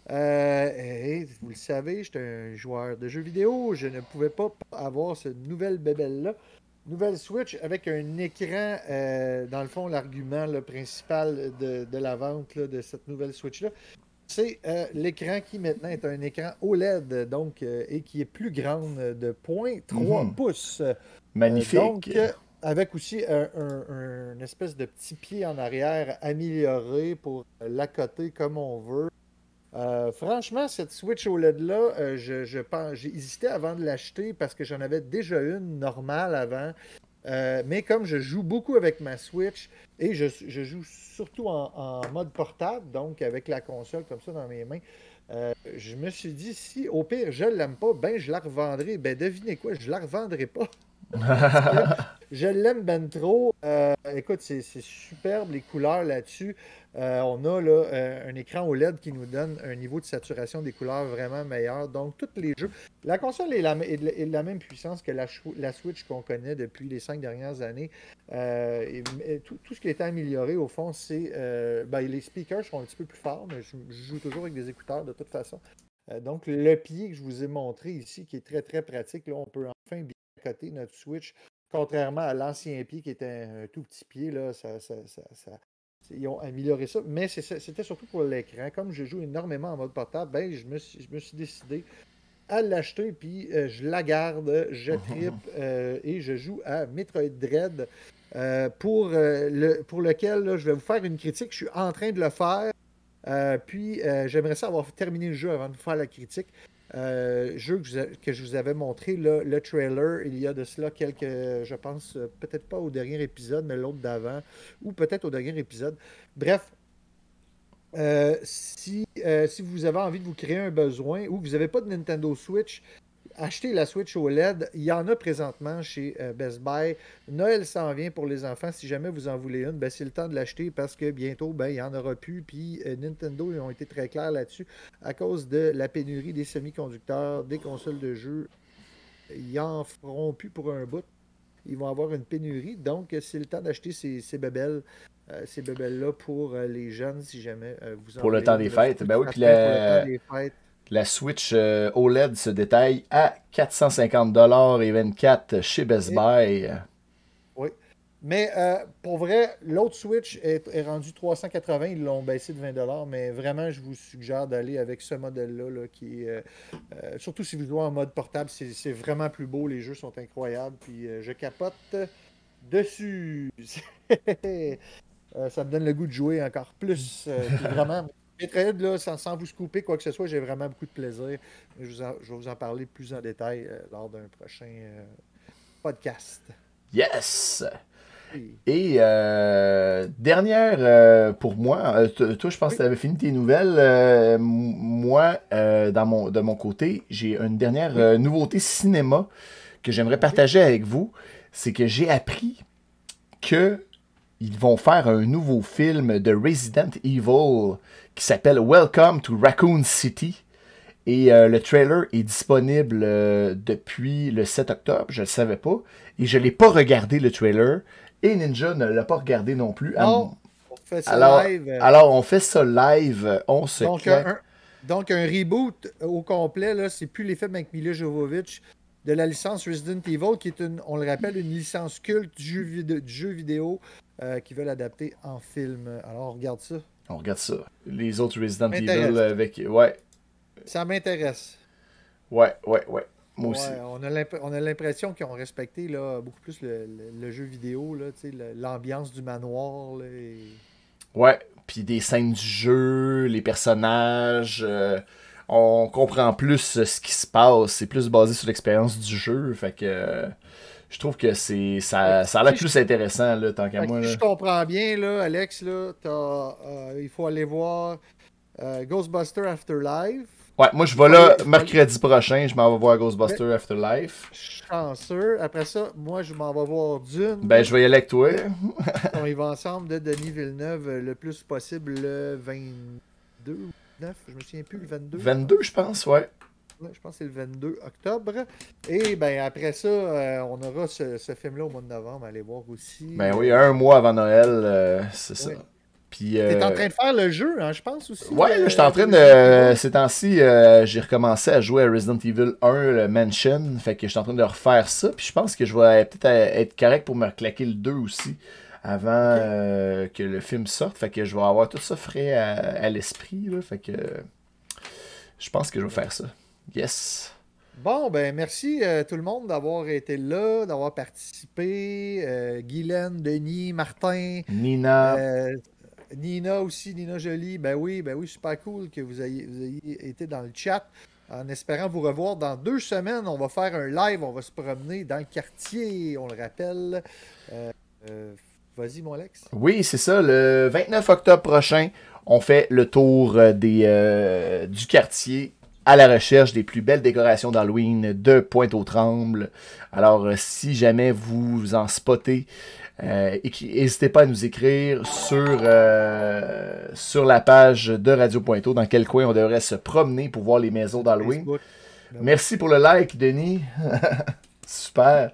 Euh, et vous le savez, j'étais un joueur de jeux vidéo. Je ne pouvais pas avoir cette nouvelle bébelle-là. Nouvelle Switch avec un écran, euh, dans le fond, l'argument principal de, la vente de cette nouvelle Switch-là. C'est euh, l'écran qui maintenant est un écran OLED, donc, et qui est plus grande de 0.3 mhm. pouces. Magnifique. donc, avec aussi un, espèce de petit pied en arrière amélioré pour l'accoter comme on veut. Euh, franchement, cette Switch OLED-là, euh, je, j'ai hésité avant de l'acheter parce que j'en avais déjà une normale avant. Euh, mais comme je joue beaucoup avec ma Switch et je, joue surtout en, mode portable, donc avec la console comme ça dans mes mains, je me suis dit, si au pire je ne l'aime pas, ben je la revendrai. Ben devinez quoi, je la revendrai pas. je l'aime ben trop. Euh, écoute, c'est superbe les couleurs là-dessus. Euh, on a là, euh, un écran OLED qui nous donne un niveau de saturation des couleurs vraiment meilleur. Donc, tous les jeux. La console est, la, de la même puissance que la, Switch qu'on connaît depuis les cinq dernières années. Et, tout, ce qui a été amélioré, au fond, c'est. Ben, les speakers sont un petit peu plus forts, mais je, joue toujours avec des écouteurs de toute façon. donc, le pied que je vous ai montré ici, qui est très très pratique, là, on peut enfin bien côté notre Switch, contrairement à l'ancien pied qui était un, tout petit pied, là, ça, ils ont amélioré ça, mais c'était surtout pour l'écran. Comme je joue énormément en mode portable, ben, je, me suis, je me suis décidé à l'acheter, puis euh, je la garde, je tripe euh, et je joue à Metroid Dread, euh, pour, le, pour lequel je vais vous faire une critique. Je suis en train de le faire, puis j'aimerais ça avoir terminé le jeu avant de vous faire la critique. Euh, jeu que je, vous avais montré, le trailer, il y a de cela quelques, je pense, euh, peut-être pas au dernier épisode, mais l'autre d'avant, ou peut-être au dernier épisode. Bref, euh, si, si vous avez envie de vous créer un besoin ou que vous n'avez pas de Nintendo Switch, acheter la Switch OLED. Il y en a présentement chez euh, Best Buy. Noël s'en vient pour les enfants. Si jamais vous en voulez une, ben, c'est le temps de l'acheter parce que bientôt, ben, il n'y en aura plus. Puis euh, Nintendo, ils ont été très clairs là-dessus à cause de la pénurie des semi-conducteurs, des consoles de jeux. Ils en feront plus pour un bout. Ils vont avoir une pénurie. Donc, c'est le temps d'acheter ces, ces bébelles. Euh, ces bébelles-là pour les jeunes, si jamais vous en Pour le temps des fêtes. Ben oui, puis la... La Switch euh, OLED se détaille à 450$ et chez Best Buy. Oui. Mais euh, pour vrai, l'autre Switch est, rendu 380. Ils l'ont baissé de 20$. Mais vraiment, je vous suggère d'aller avec ce modèle-là. qui euh, surtout si vous jouez en mode portable, c'est vraiment plus beau. Les jeux sont incroyables. Puis je capote dessus. ça me donne le goût de jouer encore plus. vraiment, Metroid, là, sans, sans, vous couper quoi que ce soit, j'ai vraiment beaucoup de plaisir. Je, je, vais vous en parler plus en détail euh, lors d'un prochain euh, podcast. Yes! Et euh, dernière pour moi, toi je pense que tu avais fini tes nouvelles. moi, dans mon, de mon côté, j'ai une dernière nouveauté cinéma que j'aimerais partager avec vous. C'est que j'ai appris que ils vont faire un nouveau film de Resident Evil qui s'appelle Welcome to Raccoon City. Et euh, le trailer est disponible euh, depuis le 7 octobre, je ne le savais pas. Et je ne l'ai pas regardé le trailer. Et Ninja ne l'a pas regardé non plus. on fait ça alors, live. Alors, on fait ça live. On se donc un, donc, un reboot au complet, là, c'est plus les films avec Mila Jovovich de la licence Resident Evil, qui est, une, on le rappelle, une licence culte du jeu, vidéo, du jeu vidéo euh, qui veulent adapter en film. Alors, on regarde ça. On regarde ça. Les autres Resident Evil avec. Ouais. Ça m'intéresse. Ouais, ouais, ouais. Moi aussi. On a l'impression qu'ils ont respecté là, beaucoup plus le, jeu vidéo, l'ambiance du manoir. Là, Ouais, puis des scènes du jeu, les personnages. Euh, on comprend plus ce qui se passe. C'est plus basé sur l'expérience du jeu. Fait que je trouve que c'est ça, ça a l'air plus intéressant, là, tant qu'à moi. je comprends bien, là, Alex, là, euh, il faut aller voir euh, Ghostbuster Afterlife. Ouais, moi je vais là mercredi prochain, je m'en vais voir Ghostbuster Afterlife. Chanceux. Après ça, moi je m'en vais voir Dune. Ben je vais y aller avec toi. on y va ensemble de Denis Villeneuve euh, le plus possible le 22 ou 9, je me souviens plus, le 22. 22, je pense, ouais je pense que c'est le 22 octobre. Et ben après ça, euh, on aura ce, film-là au mois de novembre à aller voir aussi. Ben oui, un mois avant Noël, euh, c'est ça. Puis, T'es euh, en train de faire le jeu, hein, je pense aussi. Ouais, là, je suis en train de. Ces temps-ci, j'ai recommencé à jouer à Resident Evil 1, le Mansion. Fait que je suis en train de refaire ça. Puis je pense que je vais peut-être être correct pour me claquer le 2 aussi. Avant euh, que le film sorte. Fait que je vais avoir tout ça frais à, à l'esprit. Fait que. Je pense que je vais faire ça. Yes. Bon, ben merci euh, tout le monde d'avoir été là, d'avoir participé. Euh, Guylaine, Denis, Martin, Nina. euh, Nina aussi, Nina Jolie. Ben oui, ben oui, super cool que vous ayez, vous ayez été dans le chat. En espérant vous revoir dans deux semaines, on va faire un live, on va se promener dans le quartier, on le rappelle. Euh, Vas-y, mon Alex. Oui, c'est ça. Le 29 octobre prochain, on fait le tour des, du quartier à la recherche des plus belles décorations d'Halloween de Pointe-aux-Trembles. Alors, euh, si jamais vous en spottez, euh, n'hésitez pas à nous écrire sur, euh, sur la page de Radio Pointeau dans quel coin on devrait se promener pour voir les maisons d'Halloween. Merci pour le like, Denis. Super.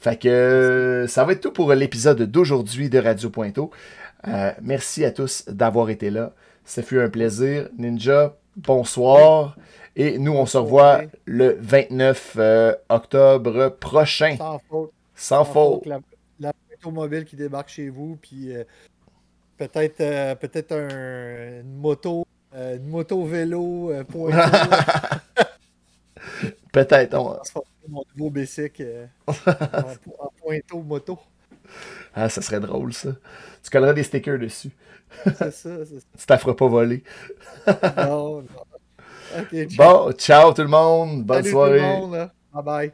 Fait que ça va être tout pour l'épisode d'aujourd'hui de Radio Pointeau. Euh, merci à tous d'avoir été là. Ça fut un plaisir. Ninja, bonsoir. Et nous, on se revoit le 29 euh, octobre prochain. Sans faute. Sans faute. La, la automobile qui débarque chez vous, puis euh, peut-être euh, peut-être un- une moto, une moto vélo Peut-être. on- mon nouveau euh, en, en pointeau moto. Ah, ça serait drôle, ça. Tu colleras des stickers dessus. C'est ça, c'est Tu t'en feras pas voler. ça. Non, non. Ok, ciao. Bon, ciao tout le monde. Bonne Salut soirée. tout le monde. Bye bye.